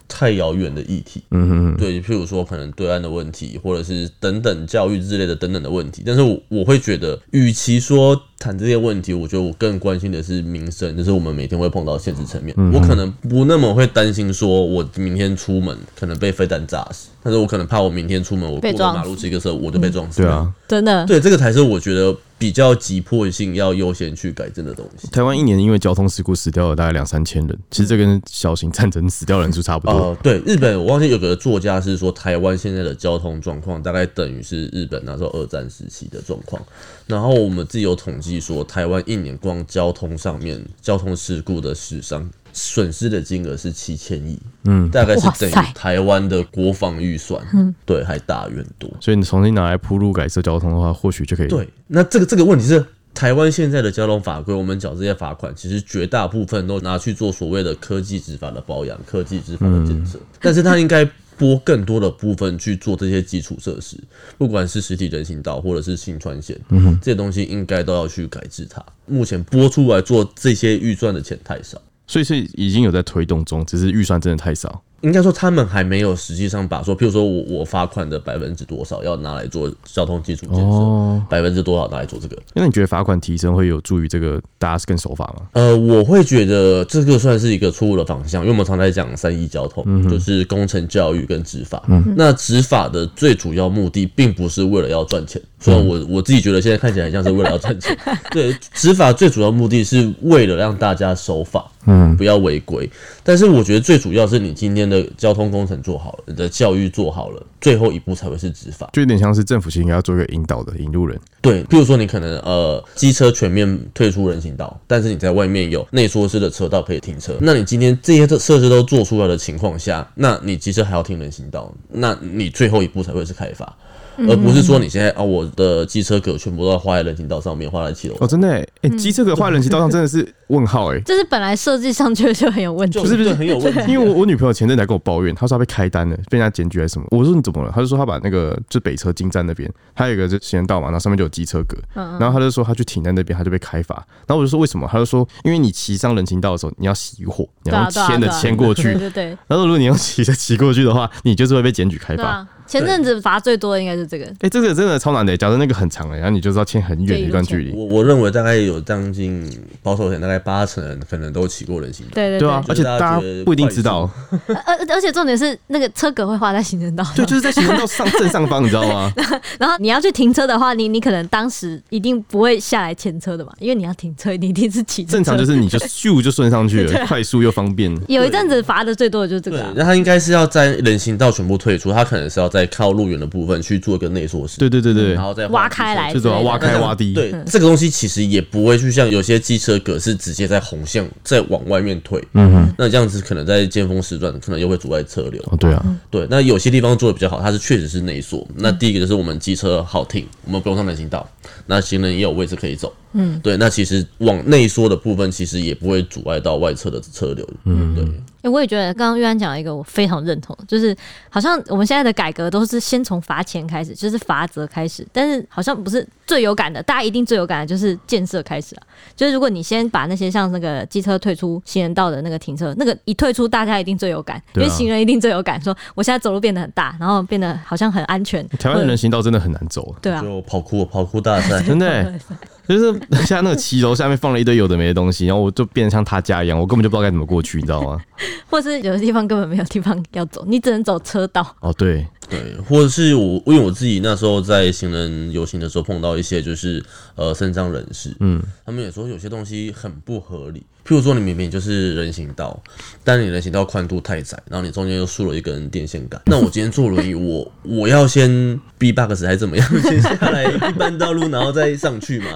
太遥远的议题，嗯哼，对，譬如说可能对岸的问题，或者是等等教育之类的等等的问题，但是我我会觉得，与其说谈这些问题，我觉得我更关心的是民生，就是我们每天会碰到现实层面，我可能不那么会担心说我明天出门可能被飞弹炸死，但是我可能怕我明天出门我过马路这个时候我就被撞死，对啊，真的，对，这个才是我觉得。比较急迫性要优先去改正的东西。台湾一年因为交通事故死掉了大概两三千人，其实这跟小型战争死掉人数差不多。呃，对，日本我忘记有个作家是说，台湾现在的交通状况大概等于是日本那时候二战时期的状况。然后我们自己有统计说，台湾一年光交通上面交通事故的死伤损失的金额是七千亿，嗯，大概是等于台湾的国防预算，嗯，对，还大远多。所以你重新拿来铺路改设交通的话，或许就可以。对，那这个这个问题是。台湾现在的交通法规，我们缴这些罚款，其实绝大部分都拿去做所谓的科技执法的保养、科技执法的建设，但是它应该拨更多的部分去做这些基础设施，不管是实体人行道或者是新川线，这些东西应该都要去改制它。目前拨出来做这些预算的钱太少，所以是已经有在推动中，只是预算真的太少。应该说，他们还没有实际上把说，譬如说我我罚款的百分之多少要拿来做交通基础建设，百分之多少拿来做这个？那你觉得罚款提升会有助于这个大家是更守法吗？呃，我会觉得这个算是一个错误的方向，因为我们常在讲三一交通，嗯、就是工程、教育跟执法。嗯、那执法的最主要目的，并不是为了要赚钱，虽然我我自己觉得现在看起来像是为了要赚钱。对，执法最主要目的是为了让大家守法。嗯，不要违规。但是我觉得最主要是你今天的交通工程做好了，你的教育做好了，最后一步才会是执法。就有点像是政府其实应该要做一个引导的引路人。对，譬如说你可能呃机车全面退出人行道，但是你在外面有内缩式的车道可以停车。那你今天这些设施都做出来的情况下，那你机车还要停人行道，那你最后一步才会是开罚。而不是说你现在啊，我的机车格全部都要画在人行道上面，画在七楼。哦，真的哎，哎，机车格画在人行道上真的是问号哎。这是本来设计上就就很有问题，不是不是很有问题。因为我我女朋友前阵才跟我抱怨，她说她被开单了，被人家检举还是什么。我说你怎么了？她就说她把那个就北车金站那边，她有一个就行人道嘛，然后上面就有机车格，然后她就说她去停在那边，她就被开罚。然后我就说为什么？她就说因为你骑上人行道的时候，你要熄火，你要牵着牵过去。对对。然后如果你要骑着骑过去的话，你就是会被检举开罚。前阵子罚最多的应该是这个，哎、欸，这个真的超难的，假如那个很长的，然后你就知道牵很远的一段距离。我我认为大概有将近保守点，大概概八成人可能都骑过人行道。对对对啊，而且大家不一定知道。而而且重点是那个车格会画在行人道。对，就是在行人道上正上方，你知道吗？然后你要去停车的话，你你可能当时一定不会下来前车的嘛，因为你要停车，你一定是骑。正常就是你就咻就顺上去了，快速又方便。有一阵子罚的最多的就是这个。那他应该是要在人行道全部退出，他可能是要在靠路远的部分去做一个内缩式。对对对对，然后再挖开来，这种挖开挖低。对，这个东西其实也不会去像有些机车格是直接在红线再往外面退。嗯哼，那这样子可能在尖峰时段可能又会阻碍车流。哦，对啊，对，那有些地方做的比较好，它是确实是内缩。那第一个就是我们机车好停，我们不用上人行道，那行人也有位置可以走。嗯，对，那其实往内缩的部分其实也不会阻碍到外侧的车流。嗯，对。欸、我也觉得刚刚玉安讲了一个我非常认同，就是好像我们现在的改革都是先从罚钱开始，就是罚则开始，但是好像不是最有感的。大家一定最有感的就是建设开始了，就是如果你先把那些像那个机车退出行人道的那个停车，那个一退出，大家一定最有感，因为行人一定最有感，说我现在走路变得很大，然后变得好像很安全。台湾的人行道真的很难走，对啊，就跑酷跑酷大赛，真的、欸。就是像那个骑楼下面放了一堆有的没的东西，然后我就变得像他家一样，我根本就不知道该怎么过去，你知道吗？或是有的地方根本没有地方要走，你只能走车道。哦，对对，或者是我因为我自己那时候在行人游行的时候碰到一些就是呃身障人士，嗯，他们也说有些东西很不合理。譬如说，你明明就是人行道，但你人行道宽度太窄，然后你中间又竖了一根电线杆。那我今天坐轮椅，我我要先 B-box 还是怎么样，先下来一般道路，然后再上去嘛？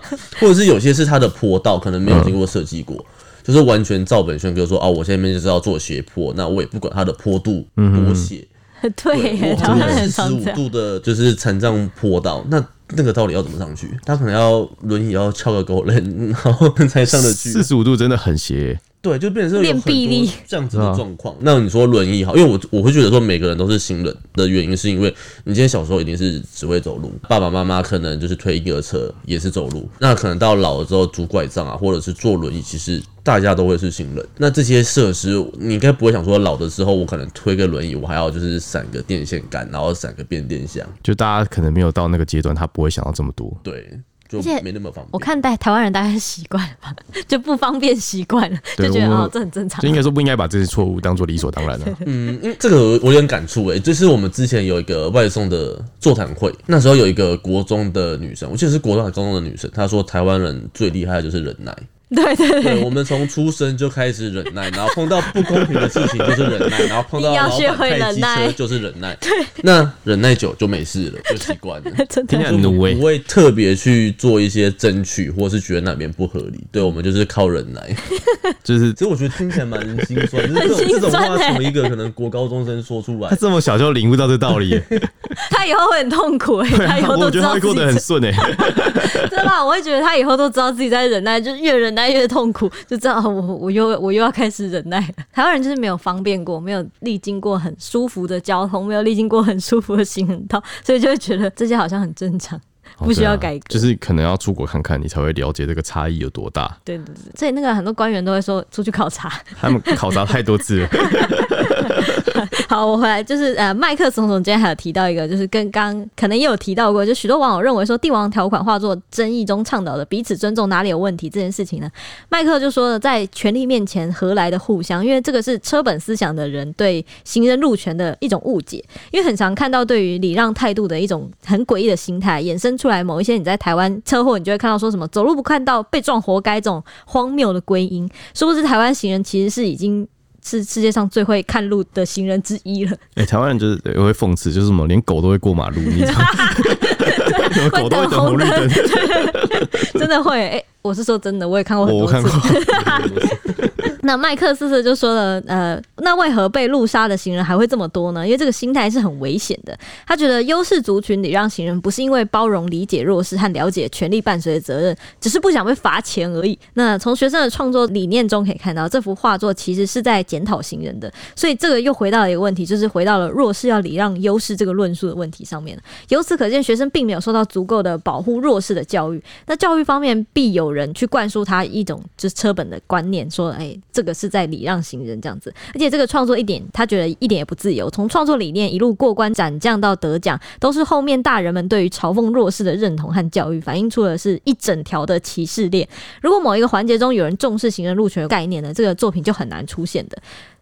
或者是有些是它的坡道，可能没有经过设计过，嗯、就是完全照本宣科说，哦，我现在就是要做斜坡，那我也不管它的坡度多斜。嗯、对，他们很四十五度的，就是残障坡道，那。那个到底要怎么上去？他可能要轮椅要翘个狗链，然后才上得去。四十五度真的很斜。对，就变成是有很多这样子的状况。那你说轮椅好，因为我我会觉得说每个人都是行人的原因，是因为你今天小时候一定是只会走路，爸爸妈妈可能就是推婴儿车也是走路，那可能到老了之后拄拐杖啊，或者是坐轮椅，其实大家都会是行人。那这些设施，你应该不会想说老的时候我可能推个轮椅，我还要就是闪个电线杆，然后闪个变电箱。就大家可能没有到那个阶段，他不会想到这么多。对。而且没那么方便。我看待台湾人大概是习惯了吧，就不方便习惯了，就觉得哦，这很正常。就应该说不应该把这些错误当做理所当然了。嗯，这个我有点感触诶，就是我们之前有一个外送的座谈会，那时候有一个国中的女生，我记得是国中还是高中的女生，她说台湾人最厉害的就是忍耐。对对对，我们从出生就开始忍耐，然后碰到不公平的事情就是忍耐，然后碰到 老板开机车就是忍耐。对，那忍耐久就没事了，就习惯了。真的很努力，不会特别去做一些争取，或是觉得哪边不合理。对，我们就是靠忍耐。就是，其实我觉得听起来蛮心酸，就是这种这种话从一个可能国高中生说出来，他这么小就领悟到这道理，他以后会很痛苦哎，他以后都知道自己过得很顺哎，真的，我会觉得他以后都知道自己在忍耐，就是越忍耐。越来越痛苦，就知道我我又我又要开始忍耐了。台湾人就是没有方便过，没有历经过很舒服的交通，没有历经过很舒服的行人道，所以就会觉得这些好像很正常，不需要改革。哦啊、就是可能要出国看看，你才会了解这个差异有多大。对对对，所以那个很多官员都会说出去考察，他们考察太多次了。好，我回来就是呃，麦克总总今天还有提到一个，就是跟刚可能也有提到过，就许多网友认为说帝王条款化作争议中倡导的彼此尊重哪里有问题这件事情呢？麦克就说了，在权力面前何来的互相？因为这个是车本思想的人对行人路权的一种误解，因为很常看到对于礼让态度的一种很诡异的心态衍生出来，某一些你在台湾车祸，你就会看到说什么走路不看到被撞活该这种荒谬的归因，殊不知台湾行人其实是已经。是世界上最会看路的行人之一了。哎、欸，台湾人就是也会讽刺，就是什么连狗都会过马路，你知道吗？狗都会等红绿灯，真的会。哎、欸，我是说真的，我也看过很多次。我看过 那麦克斯特就说了，呃，那为何被路杀的行人还会这么多呢？因为这个心态是很危险的。他觉得优势族群礼让行人，不是因为包容理解弱势和了解权力伴随的责任，只是不想被罚钱而已。那从学生的创作理念中可以看到，这幅画作其实是在检讨行人的。所以这个又回到了一个问题，就是回到了弱势要礼让优势这个论述的问题上面。由此可见，学生并没有受到足够的保护弱势的教育。那教育方面，必有人去灌输他一种就是车本的观念，说，哎。这个是在礼让行人这样子，而且这个创作一点，他觉得一点也不自由。从创作理念一路过关斩将到得奖，都是后面大人们对于嘲讽弱势的认同和教育，反映出的是一整条的歧视链。如果某一个环节中有人重视行人路权概念呢，这个作品就很难出现的。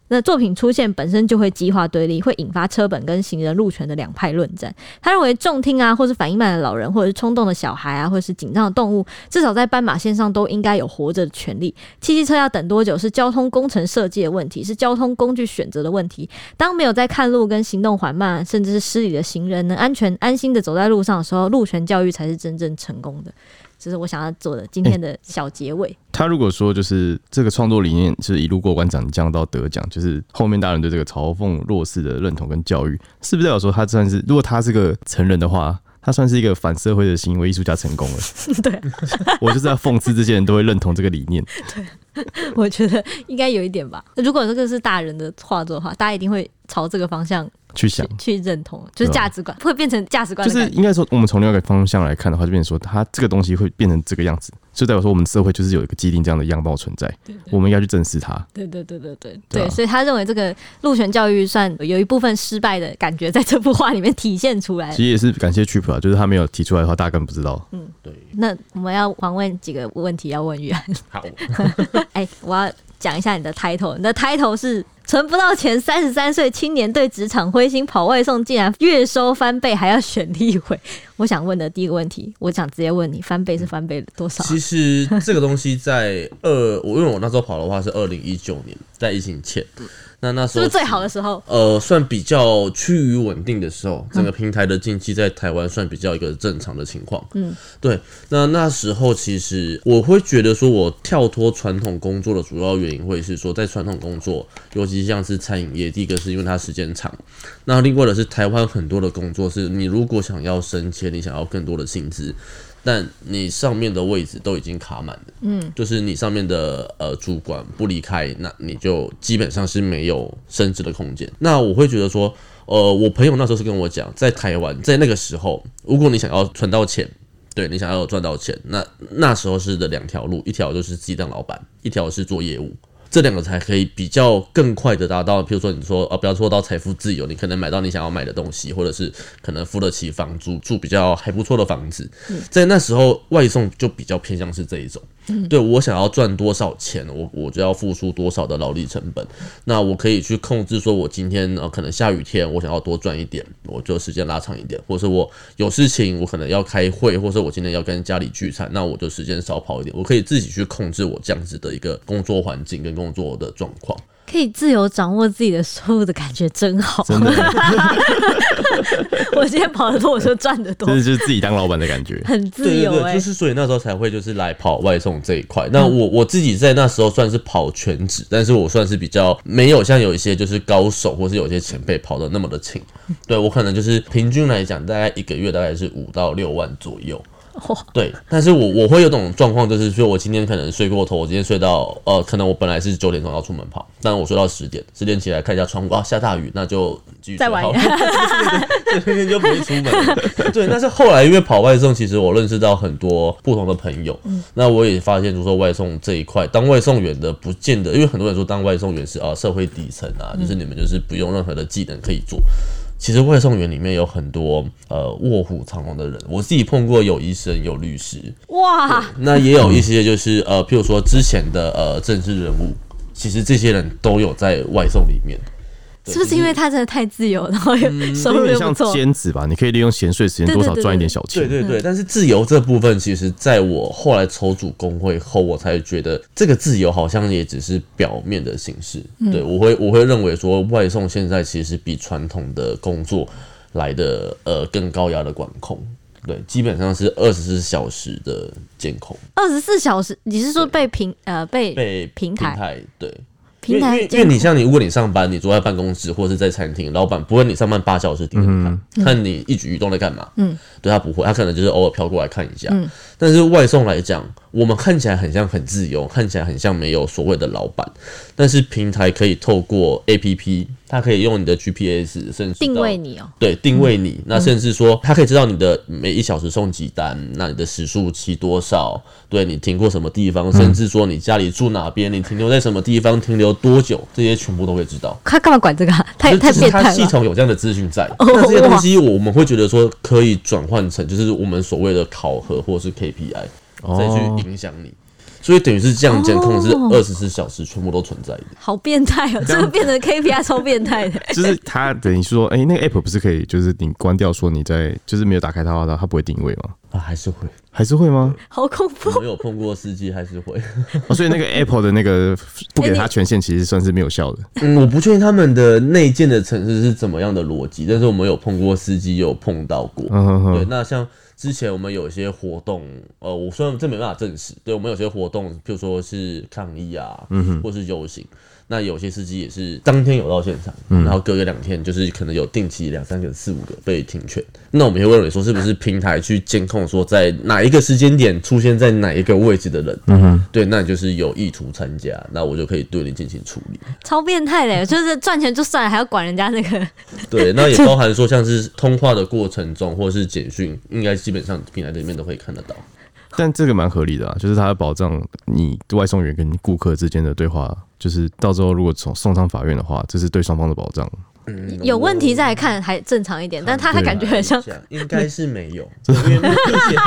那作品出现本身就会激化对立，会引发车本跟行人路权的两派论战。他认为重听啊，或是反应慢的老人，或者是冲动的小孩啊，或者是紧张的动物，至少在斑马线上都应该有活着的权利。汽机车要等多久是交通工程设计的问题，是交通工具选择的问题。当没有在看路跟行动缓慢，甚至是失礼的行人能安全安心的走在路上的时候，路权教育才是真正成功的。这是我想要做的今天的小结尾。欸，他如果说就是这个创作理念是一路过关斩将到得奖，就是后面大人对这个嘲讽弱势的认同跟教育，是不是代表说他算是如果他是个成人的话，他算是一个反社会的行为艺术家成功了？对，我就是要讽刺这些人都会认同这个理念。对，我觉得应该有一点吧。如果这个是大人的画作的话，大家一定会朝这个方向。去想去认同，就是价值观会变成价值观。就是应该说，我们从另外一个方向来看的话，就变成说，它这个东西会变成这个样子，就代表说，我们社会就是有一个既定这样的样貌存在。我们应该去正视它。对对对对对对，对，所以他认为这个路权教育算有一部分失败的感觉，在这幅画里面体现出来。其实也是感谢 Chip 啊，就是他没有提出来的话，大家根本不知道。嗯，对。那我们要还问几个问题要问玉安。好，哎、欸，我要讲一下你的 title，你的 title 是。存不到钱，三十三岁青年对职场灰心，跑外送竟然月收翻倍，还要选立委。我想问的第一个问题，我想直接问你，翻倍是翻倍了多少？其实这个东西在二，我因为我那时候跑的话是二零一九年，在疫情前。那那时候是，是最好的时候，呃，算比较趋于稳定的时候，整个平台的经济在台湾算比较一个正常的情况。嗯，对。那那时候其实我会觉得说，我跳脱传统工作的主要原因会是说，在传统工作，尤其像是餐饮业，第一个是因为它时间长，那另外的是台湾很多的工作是你如果想要升迁，你想要更多的薪资。但你上面的位置都已经卡满了，嗯，就是你上面的呃主管不离开，那你就基本上是没有升职的空间。那我会觉得说，呃，我朋友那时候是跟我讲，在台湾，在那个时候，如果你想要存到钱，对，你想要赚到钱，那那时候是的两条路，一条就是自己当老板，一条是做业务。这两个才可以比较更快的达到，譬如说你说啊，不要说到财富自由，你可能买到你想要买的东西，或者是可能付得起房租，住比较还不错的房子。在那时候，外送就比较偏向是这一种。对，我想要赚多少钱，我我就要付出多少的劳力成本。那我可以去控制，说我今天呃可能下雨天，我想要多赚一点，我就时间拉长一点，或者是我有事情，我可能要开会，或者我今天要跟家里聚餐，那我就时间少跑一点。我可以自己去控制我这样子的一个工作环境跟工作的状况。可以自由掌握自己的收入的感觉真好。真，我今天跑得多，我就赚得多。这就是自己当老板的感觉，很自由。就是所以那时候才会就是来跑外送这一块。那我我自己在那时候算是跑全职，但是我算是比较没有像有一些就是高手或是有一些前辈跑的那么的勤。对，我可能就是平均来讲，大概一个月大概是五到六万左右。对，但是我我会有种状况，就是说我今天可能睡过头，我今天睡到呃，可能我本来是九点钟要出门跑，但我睡到十点，十点起来看一下窗户啊，下大雨，那就继续再玩一下，这天 天就不会出门。对，但是后来因为跑外送，其实我认识到很多不同的朋友，嗯、那我也发现，就是说外送这一块，当外送员的不见得，因为很多人说当外送员是啊社会底层啊，就是你们就是不用任何的技能可以做。其实外送员里面有很多呃卧虎藏龙的人，我自己碰过有医生有律师，哇，那也有一些就是呃，譬如说之前的呃政治人物，其实这些人都有在外送里面。是不是因为他真的太自由，然后又 收入又不错？像兼职吧，你可以利用闲睡时间多少赚一点小钱。对对对，但是自由这部分，其实在我后来筹组工会后，我才觉得这个自由好像也只是表面的形式。对，我会我会认为说，外送现在其实比传统的工作来的呃更高压的管控。对，基本上是二十四小时的监控。二十四小时，你是说被平呃被被平台对？因为因为你像你，如果你上班，你坐在办公室或者是在餐厅，老板不会你上班八小时盯着你看，嗯、看你一举一动在干嘛。嗯，对他不会，他可能就是偶尔飘过来看一下。嗯，但是外送来讲，我们看起来很像很自由，看起来很像没有所谓的老板，但是平台可以透过 APP，它可以用你的 GPS 甚至定位你哦，对，定位你，那甚至说它可以知道你的每一小时送几单，那你的时速骑多少，对你停过什么地方，甚至说你家里住哪边，你停留在什么地方，停留多久，这些全部都会知道。他干嘛管这个？太太变态了。系统有这样的资讯在，那这些东西我们会觉得说可以转换成就是我们所谓的考核或是 KPI。再去影响你，所以等于是这样监控是二十四小时全部都存在的，好变态哦！这个变成 KPI 超变态的，就是它等于说，哎、欸，那个 app 不是可以，就是你关掉说你在，就是没有打开它的话，它不会定位吗？啊，还是会，还是会吗？好恐怖！没有碰过司机还是会，哦，所以那个 Apple 的那个 不给他权限，其实算是没有效的。嗯，我不确定他们的内建的程式是怎么样的逻辑，但是我们有碰过司机，有碰到过。嗯哼哼。对，那像。之前我们有一些活动，呃，我虽然这没办法证实，对我们有些活动，譬如说是抗议啊，嗯哼，或是游行。那有些司机也是当天有到现场，嗯、然后隔个两天，就是可能有定期两三个、四五个被停权。那我们会认为说，是不是平台去监控说，在哪一个时间点出现在哪一个位置的人？嗯哼，对，那你就是有意图参加，那我就可以对你进行处理。超变态的，就是赚钱就算了，还要管人家那个。对，那也包含说，像是通话的过程中，或是简讯，应该基本上平台里面都可以看得到。但这个蛮合理的啊，就是它保障你外送员跟顾客之间的对话，就是到时候如果从送上法院的话，这是对双方的保障。嗯，有问题再来看还正常一点，但他还感觉很像，应该是没有，因为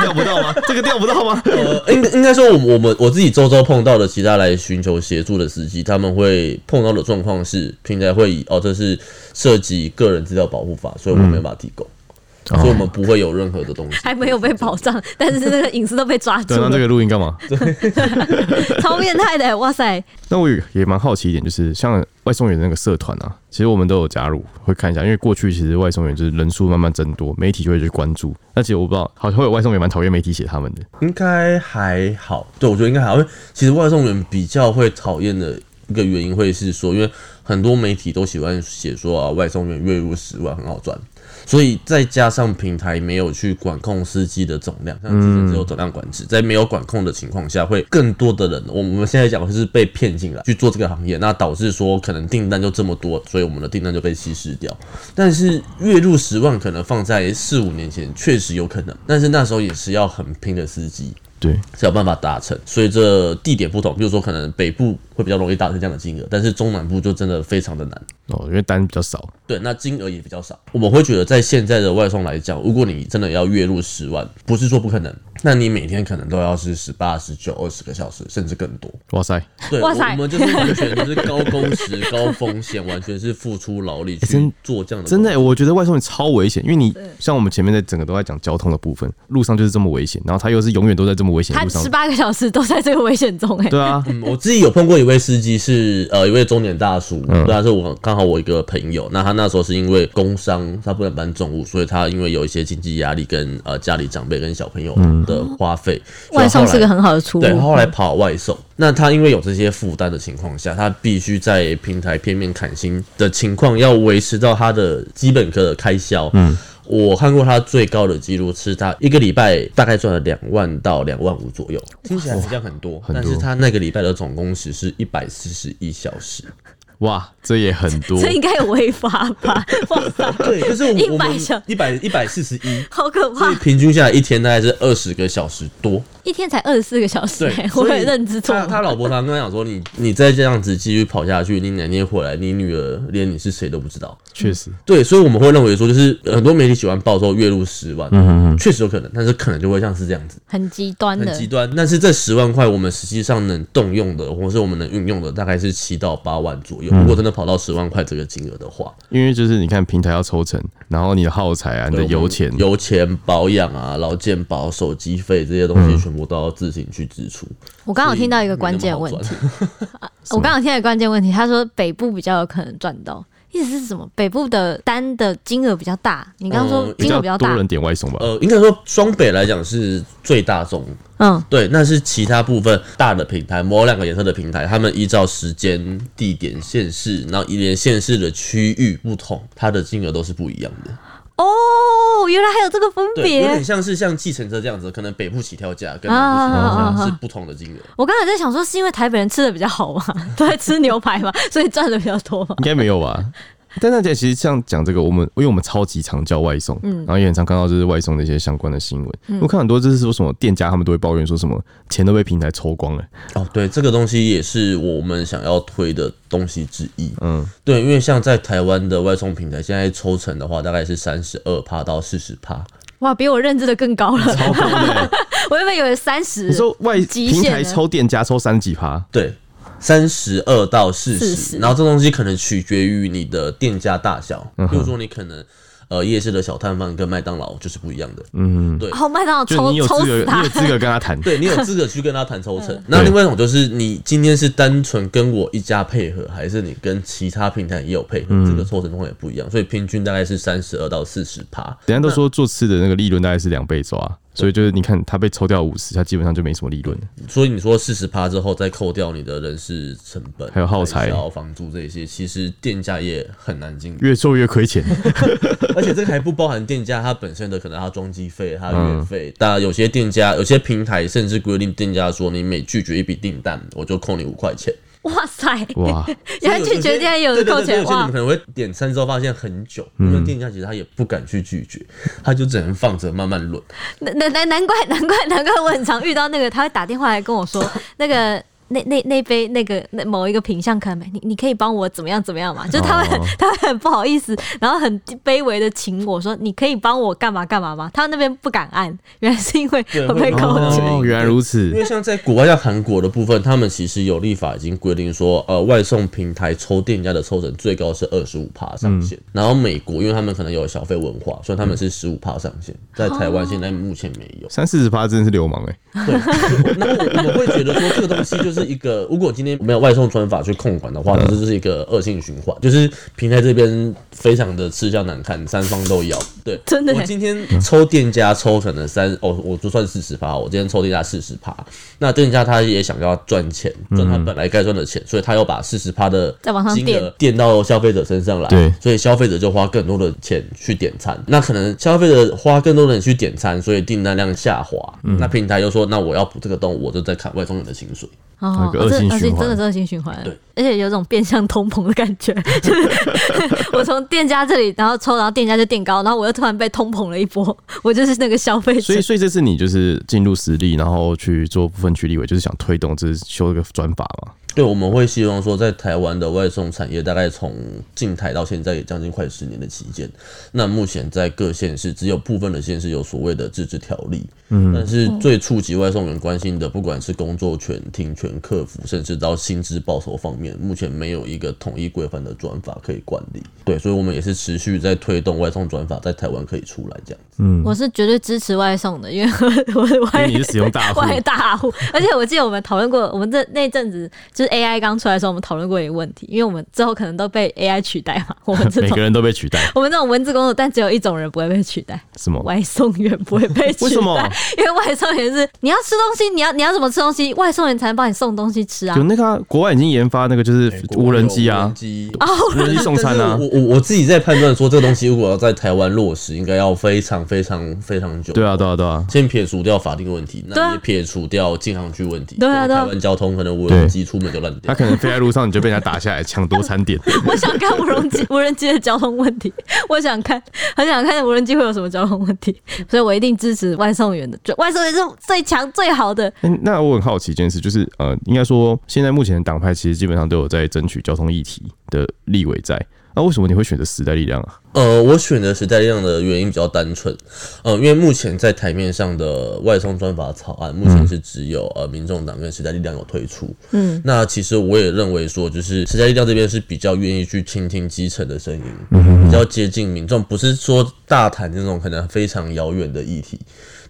调不到吗？这个调不到吗？呃，应应该说，我们我们我自己周周碰到的其他来寻求协助的司机，他们会碰到的状况是，平台会以哦，这是涉及个人资料保护法，所以我们没办法提供。嗯所以我们不会有任何的东西，还没有被保障，但是那个隐私都被抓住了。对，那这个录音干嘛？超变态的，哇塞！那我也蛮好奇一点，就是像外送员的那个社团啊，其实我们都有加入，会看一下。因为过去其实外送员就是人数慢慢增多，媒体就会去关注。而且我不知道，好像会有外送员蛮讨厌媒体写他们的。应该还好，对，我觉得应该还好。因为其实外送员比较会讨厌的一个原因，会是说，因为很多媒体都喜欢写说啊，外送员月入十万很好赚。所以再加上平台没有去管控司机的总量，像之前只有总量管制，在没有管控的情况下，会更多的人，我们现在讲的是被骗进来去做这个行业，那导致说可能订单就这么多，所以我们的订单就被稀释掉。但是月入十万可能放在四五年前确实有可能，但是那时候也是要很拼的司机。对，是有办法达成。所以这地点不同，比如说可能北部会比较容易达成这样的金额，但是中南部就真的非常的难哦，因为单比较少。对，那金额也比较少。我们会觉得，在现在的外送来讲，如果你真的要月入十万，不是说不可能，那你每天可能都要是十八、十九、二十个小时，甚至更多。哇塞，对，哇塞，我们就是完全就是高工时、高风险，完全是付出劳力去做这样的。真的，我觉得外送员超危险，因为你像我们前面的整个都在讲交通的部分，路上就是这么危险，然后他又是永远都在这么危险。他十八个小时都在这个危险中，哎，对啊，嗯，我自己有碰过一位司机，是呃一位中年大叔，对啊，是我刚好我一个朋友，那他那时候是因为工伤，他不能搬重物，所以他因为有一些经济压力跟呃家里长辈跟小朋友的花费，外送是个很好的出路，对，后来跑外送，那他因为有这些负担的情况下，他必须在平台片面砍薪的情况，要维持到他的基本的开销，嗯。我看过他最高的记录是他一个礼拜大概赚了两万到两万五左右，听起来好像很多，但是他那个礼拜的总工时是一百四十一小时。哇，这也很多，这应该有违法吧？哇塞，对，就是我们一百小一百一百四十一，好可怕。所以平均下来一天大概是二十个小时多，一天才二十四个小时，对，我也认知错。他他老婆常跟他讲说，你你再这样子继续跑下去，你哪天回来，你女儿连你是谁都不知道。确实，对，所以我们会认为说，就是很多媒体喜欢报说月入十万，嗯确实有可能，但是可能就会像是这样子，很极端的，很极端。但是这十万块，我们实际上能动用的，或是我们能运用的，大概是七到八万左右。如果真的跑到十。十万块这个金额的话，因为就是你看平台要抽成，然后你的耗材啊，你的油钱、油钱保养啊、劳健保、手机费这些东西，全部都要自行去支出。嗯、我刚好听到一个关键问题，我刚好听到一个关键问题，他说北部比较有可能赚到。意思是什么？北部的单的金额比较大。你刚刚说金额比较大，多人点外送吧？呃，应该说双北来讲是最大众。嗯，对。那是其他部分大的平台，某两个颜色的平台，他们依照时间、地点、县市，然后一连县市的区域不同，它的金额都是不一样的。哦。哦，原来还有这个分别，有点。像是像计程车这样子，可能北部起跳价跟南部起跳价是不同的金额。我刚才在想说，是因为台北人吃的比较好嘛，都在吃牛排嘛，所以赚的比较多嘛。应该没有吧？但大家其实像讲这个，我们因为我们超级常叫外送，嗯，然后也很常看到就是外送的一些相关的新闻。嗯、我看很多就是说什么店家他们都会抱怨说什么钱都被平台抽光了。哦，对，这个东西也是我们想要推的东西之一。嗯，对，因为像在台湾的外送平台，现在抽成的话大概是三十二趴到四十趴。哇，比我认知的更高了，超高的。我原本以为三十。你说外平台抽店家抽三十几趴？对。三十二到四十，然后这东西可能取决于你的店家大小，比如说你可能。呃，夜市的小摊贩跟麦当劳就是不一样的。嗯，对。好，麦当劳抽你有资格，你有资格跟他谈。对，你有资格去跟他谈抽成。那另外一种就是，你今天是单纯跟我一家配合，还是你跟其他平台也有配合，这个抽成状况也不一样。所以平均大概是三十二到四十趴。人家都说做吃的那个利润大概是两倍抓，所以就是你看他被抽掉五十，他基本上就没什么利润。所以你说四十趴之后再扣掉你的人事成本，还有耗材、房租这些，其实店家也很难经营，越做越亏钱。而且这个还不包含店家他本身的可能他装机费、他的运费。当然，有些店家、有些平台甚至规定店家说，你每拒绝一笔订单，我就扣你五块钱。哇塞！哇，然后拒绝店家有扣钱。有些你可能会点餐之后发现很久，因为店家其实他也不敢去拒绝，他就只能放着慢慢轮。难难难怪难怪难怪我很常遇到那个，他会打电话来跟我说那个。那那那杯那个那某一个品相可能没你，你可以帮我怎么样怎么样嘛？就他会很 他会很不好意思，然后很卑微的请我说，你可以帮我干嘛干嘛吗？他那边不敢按，原来是因为会被扣钱。哦，原来如此。因为像在国外，像韩国的部分，他们其实有立法已经规定说，呃，外送平台抽店家的抽成最高是二十五趴上限。嗯、然后美国，因为他们可能有小费文化，所以他们是十五趴上限。在台湾现在目前没有三四十趴，真的是流氓哎。对，那我我们会觉得说这个东西就是。一个，如果今天没有外送专法去控管的话，这就是一个恶性循环，就是平台这边非常的吃相难看，三方都要。对，真的。我今天抽店家抽可能三哦，我就算四十趴，我今天抽店家四十趴，那店家他也想要赚钱，赚他本来该赚的钱，所以他要把四十趴的金额垫到消费者身上来，对，所以消费者就花更多的钱去点餐，那可能消费者花更多的钱去点餐，所以订单量下滑，那平台又说，那我要补这个洞，我就在砍外送人的薪水。哦，恶性循环，真的是恶性循环。对，而且有种变相通膨的感觉，就是 我从店家这里，然后抽，然后店家就垫高，然后我又突然被通膨了一波，我就是那个消费者。所以，所以这次你就是进入实力，然后去做部分区立委，就是想推动，就是修一个转法嘛。对，我们会希望说，在台湾的外送产业，大概从进台到现在也将近快十年的期间，那目前在各县市只有部分的县市有所谓的自治条例，嗯，但是最触及外送员关心的，不管是工作权、停权、客服，甚至到薪资报酬方面，目前没有一个统一规范的转法可以管理。对，所以我们也是持续在推动外送转法在台湾可以出来这样子。嗯，我是绝对支持外送的，因为我外你是使用大户，外大户，而且我记得我们讨论过，我们这那阵子。就是 AI 刚出来的时候，我们讨论过一个问题，因为我们之后可能都被 AI 取代嘛。我们这种每个人都被取代，我们这种文字工作，但只有一种人不会被取代，什么？外送员不会被取代。为什么？因为外送员是你要吃东西，你要你要怎么吃东西，外送员才能帮你送东西吃啊。有那个、啊、国外已经研发那个就是无人机啊，无人机送餐啊。我我我自己在判断说，这个东西如果要在台湾落实，应该要非常非常非常久。对啊，对啊，对啊。先撇除掉法定问题，那也撇除掉禁航区问题。对啊，对啊。台湾交通可能无人机出门就烂掉，他可能飞。在路上你就被人家打下来抢夺餐点。我想看无人机无人机的交通问题，我想看，很想看无人机会有什么交通问题，所以我一定支持外送员的。外送员是最强最好的。欸，那我很好奇一件事，就是呃，应该说现在目前的党派其实基本上都有在争取交通议题的立委在。那为什么你会选择时代力量啊？呃，我选择时代力量的原因比较单纯，呃，因为目前在台面上的外送专法草案，目前是只有呃民众党跟时代力量有推出。嗯，那其实我也认为说，就是时代力量这边是比较愿意去倾听基层的声音，比较接近民众，不是说大谈这种可能非常遥远的议题。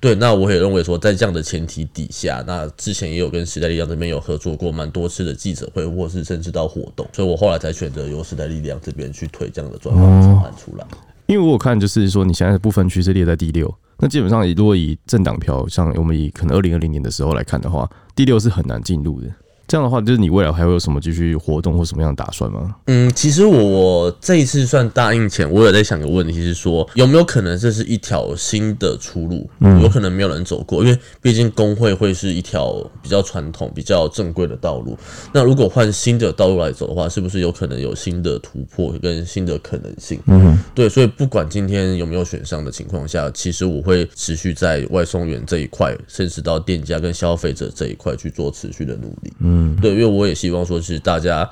对，那我也认为说，在这样的前提底下，那之前也有跟时代力量这边有合作过蛮多次的记者会，或是甚至到活动，所以我后来才选择由时代力量这边去推这样的专访方案出来。因为我看就是说，你现在的不分区是列在第六，那基本上如果以政党票，像我们以可能二零二零年的时候来看的话，第六是很难进入的。这样的话，就是你未来还会有什么继续活动或什么样的打算吗？嗯，其实我这一次算答应前，我有在想个问题是说，有没有可能这是一条新的出路？嗯，有可能没有人走过，因为毕竟工会会是一条比较传统、比较正规的道路。那如果换新的道路来走的话，是不是有可能有新的突破跟新的可能性？嗯，对，所以不管今天有没有选上的情况下，其实我会持续在外送员这一块，甚至到店家跟消费者这一块去做持续的努力。嗯，对，因为我也希望说是大家。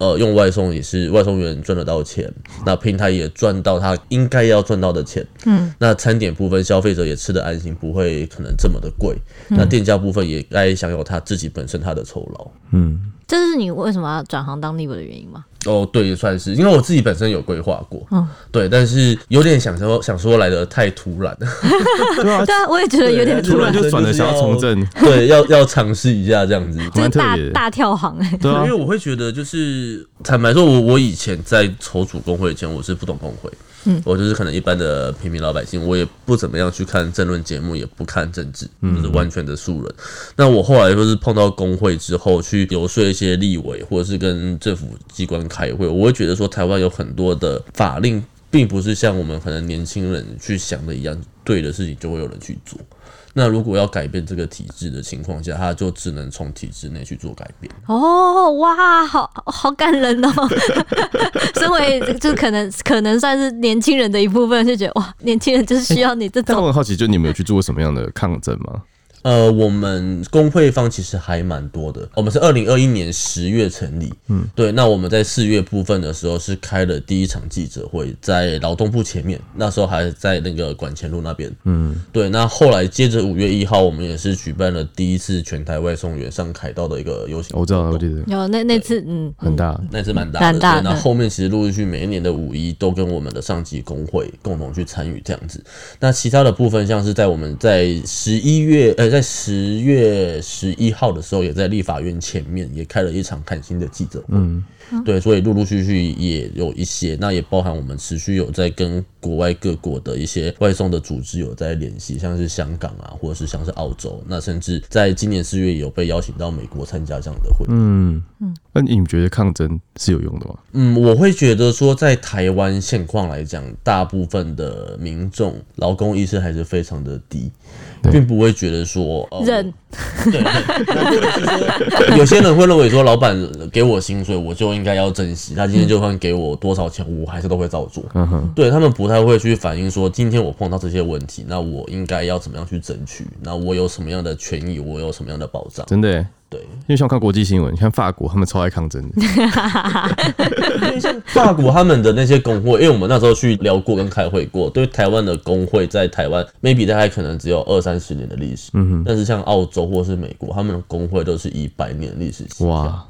呃，用外送也是外送员赚得到钱，那平台也赚到他应该要赚到的钱。嗯，那餐点部分消费者也吃得安心，不会可能这么的贵。嗯、那店家部分也该享有他自己本身他的酬劳。嗯，这是你为什么要转行当 Live 的原因吗？哦，对，算是，因为我自己本身有规划过，嗯，对，但是有点想说，想说来的太突然，对啊，对啊，我也觉得有点突然，就转了想要从政，对，要要尝试一下这样子，蛮特别，大跳行哎，对啊，因为我会觉得，就是坦白说，我我以前在筹组工会前，我是不懂工会。嗯，我就是可能一般的平民老百姓，我也不怎么样去看政论节目，也不看政治，就是完全的素人。那我后来就是碰到工会之后，去游说一些立委，或者是跟政府机关开会，我会觉得说，台湾有很多的法令，并不是像我们可能年轻人去想的一样，对的事情就会有人去做。那如果要改变这个体制的情况下，他就只能从体制内去做改变。哦，哇，好好感人哦！身为就可能可能算是年轻人的一部分，就觉得哇，年轻人就是需要你这种。但我很好奇，就你们有去做过什么样的抗争吗？呃，我们工会方其实还蛮多的。我们是二零二一年十月成立，嗯，对。那我们在四月部分的时候是开了第一场记者会，在劳动部前面，那时候还在那个管前路那边，嗯，对。那后来接着五月一号，我们也是举办了第一次全台外送员上凯道的一个游行。我知道，我记得有那那次，嗯，很大，那次蛮大的。大的。那后面其实陆陆续续每一年的五一都跟我们的上级工会共同去参与这样子。那其他的部分，像是在我们在十一月，呃。在十月十一号的时候，也在立法院前面也开了一场看新的记者会。嗯，对，所以陆陆续续也有一些，那也包含我们持续有在跟国外各国的一些外送的组织有在联系，像是香港啊，或者是像是澳洲，那甚至在今年四月有被邀请到美国参加这样的会。嗯嗯，那你们觉得抗争是有用的吗？嗯，我会觉得说，在台湾现况来讲，大部分的民众劳工意识还是非常的低。并不会觉得说，呃、人对，有些人会认为说，老板给我薪水，我就应该要珍惜。他今天就算给我多少钱，我还是都会照做。嗯哼，对，他们不太会去反映说，今天我碰到这些问题，那我应该要怎么样去争取？那我有什么样的权益？我有什么样的保障？真的。对，因为像看国际新闻，你看法国他们超爱抗争的。因为像法国他们的那些工会，因为我们那时候去聊过跟开会过，对台湾的工会在台湾 maybe 大概可能只有二三十年的历史，嗯哼，但是像澳洲或是美国，他们的工会都是以百年历史。哇。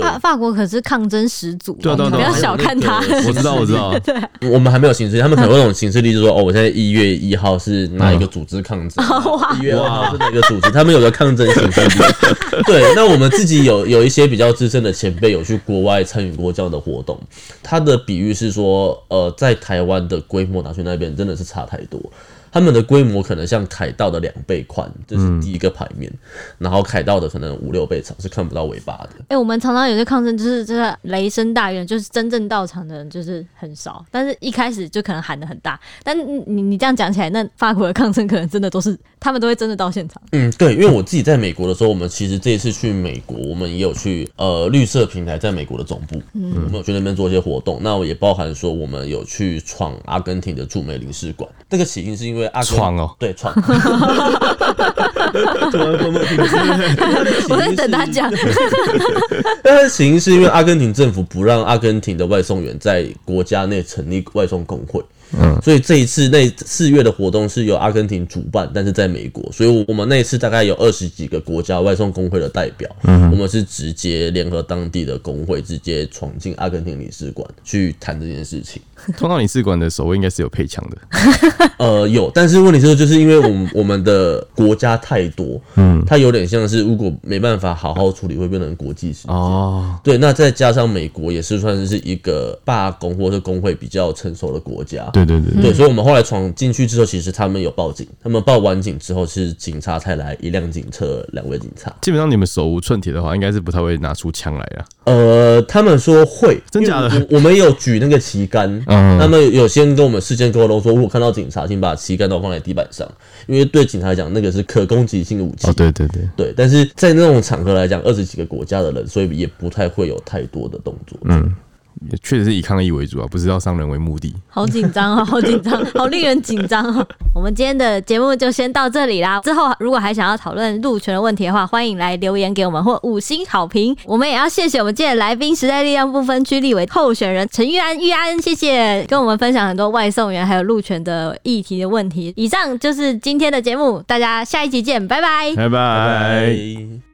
法法国可是抗争始祖，对对对，不要小看他。我知道，我知道。对，我们还没有行事历，他们可能有那种形式力，就是说，哦，我现在一月一号是哪一个组织抗争，一月二号是哪个组织，他们有个抗争形式力。对，那我们自己有有一些比较资深的前辈有去国外参与过这样的活动，他的比喻是说，呃，在台湾的规模拿去那边真的是差太多。他们的规模可能像凯道的两倍宽，这是第一个牌面。嗯、然后凯道的可能五六倍长，是看不到尾巴的。哎、欸，我们常常有些抗争，就是这个雷声大雨，就是真正到场的人就是很少。但是一开始就可能喊的很大。但你你这样讲起来，那法国的抗争可能真的都是他们都会真的到现场。嗯，对，因为我自己在美国的时候，我们其实这一次去美国，我们也有去呃绿色平台在美国的总部，嗯，我们有去那边做一些活动。那我也包含说，我们有去闯阿根廷的驻美领事馆。这个起因是因为。闯哦，对，闯。我在等他讲。但是起因是因为阿根廷政府不让阿根廷的外送员在国家内成立外送工会。嗯，所以这一次那四月的活动是由阿根廷主办，但是在美国，所以我们那一次大概有二十几个国家外送工会的代表，嗯，我们是直接联合当地的工会，直接闯进阿根廷领事馆去谈这件事情。通道领事馆的守卫应该是有配枪的。呃，有，但是问题是，就是因为我们 我们的国家太多，嗯，它有点像是如果没办法好好处理，会变成国际事件。哦，对，那再加上美国也是算是一个罢工或者工会比较成熟的国家。对对对对，对，所以我们后来闯进去之后，其实他们有报警，他们报完警之后，是警察才来，一辆警车，两位警察。基本上你们手无寸铁的话，应该是不太会拿出枪来啊。呃，他们说会，真假的？我，我们有举那个旗杆，嗯，他们有先跟我们事先沟通说，如果看到警察，请把旗杆都放在地板上，因为对警察来讲，那个是可攻击性的武器。哦，对对对对，但是在那种场合来讲，二十几个国家的人，所以也不太会有太多的动作。嗯。也确实是以抗议为主啊，不是要伤人为目的。好紧张哦，好紧张，好令人紧张哦。我们今天的节目就先到这里啦。之后如果还想要讨论路权的问题的话，欢迎来留言给我们或五星好评。我们也要谢谢我们今天的来宾，时代力量不分区立委候选人陈玉安玉安，谢谢跟我们分享很多外送员还有路权的议题的问题。以上就是今天的节目，大家下一集见，拜拜，拜拜。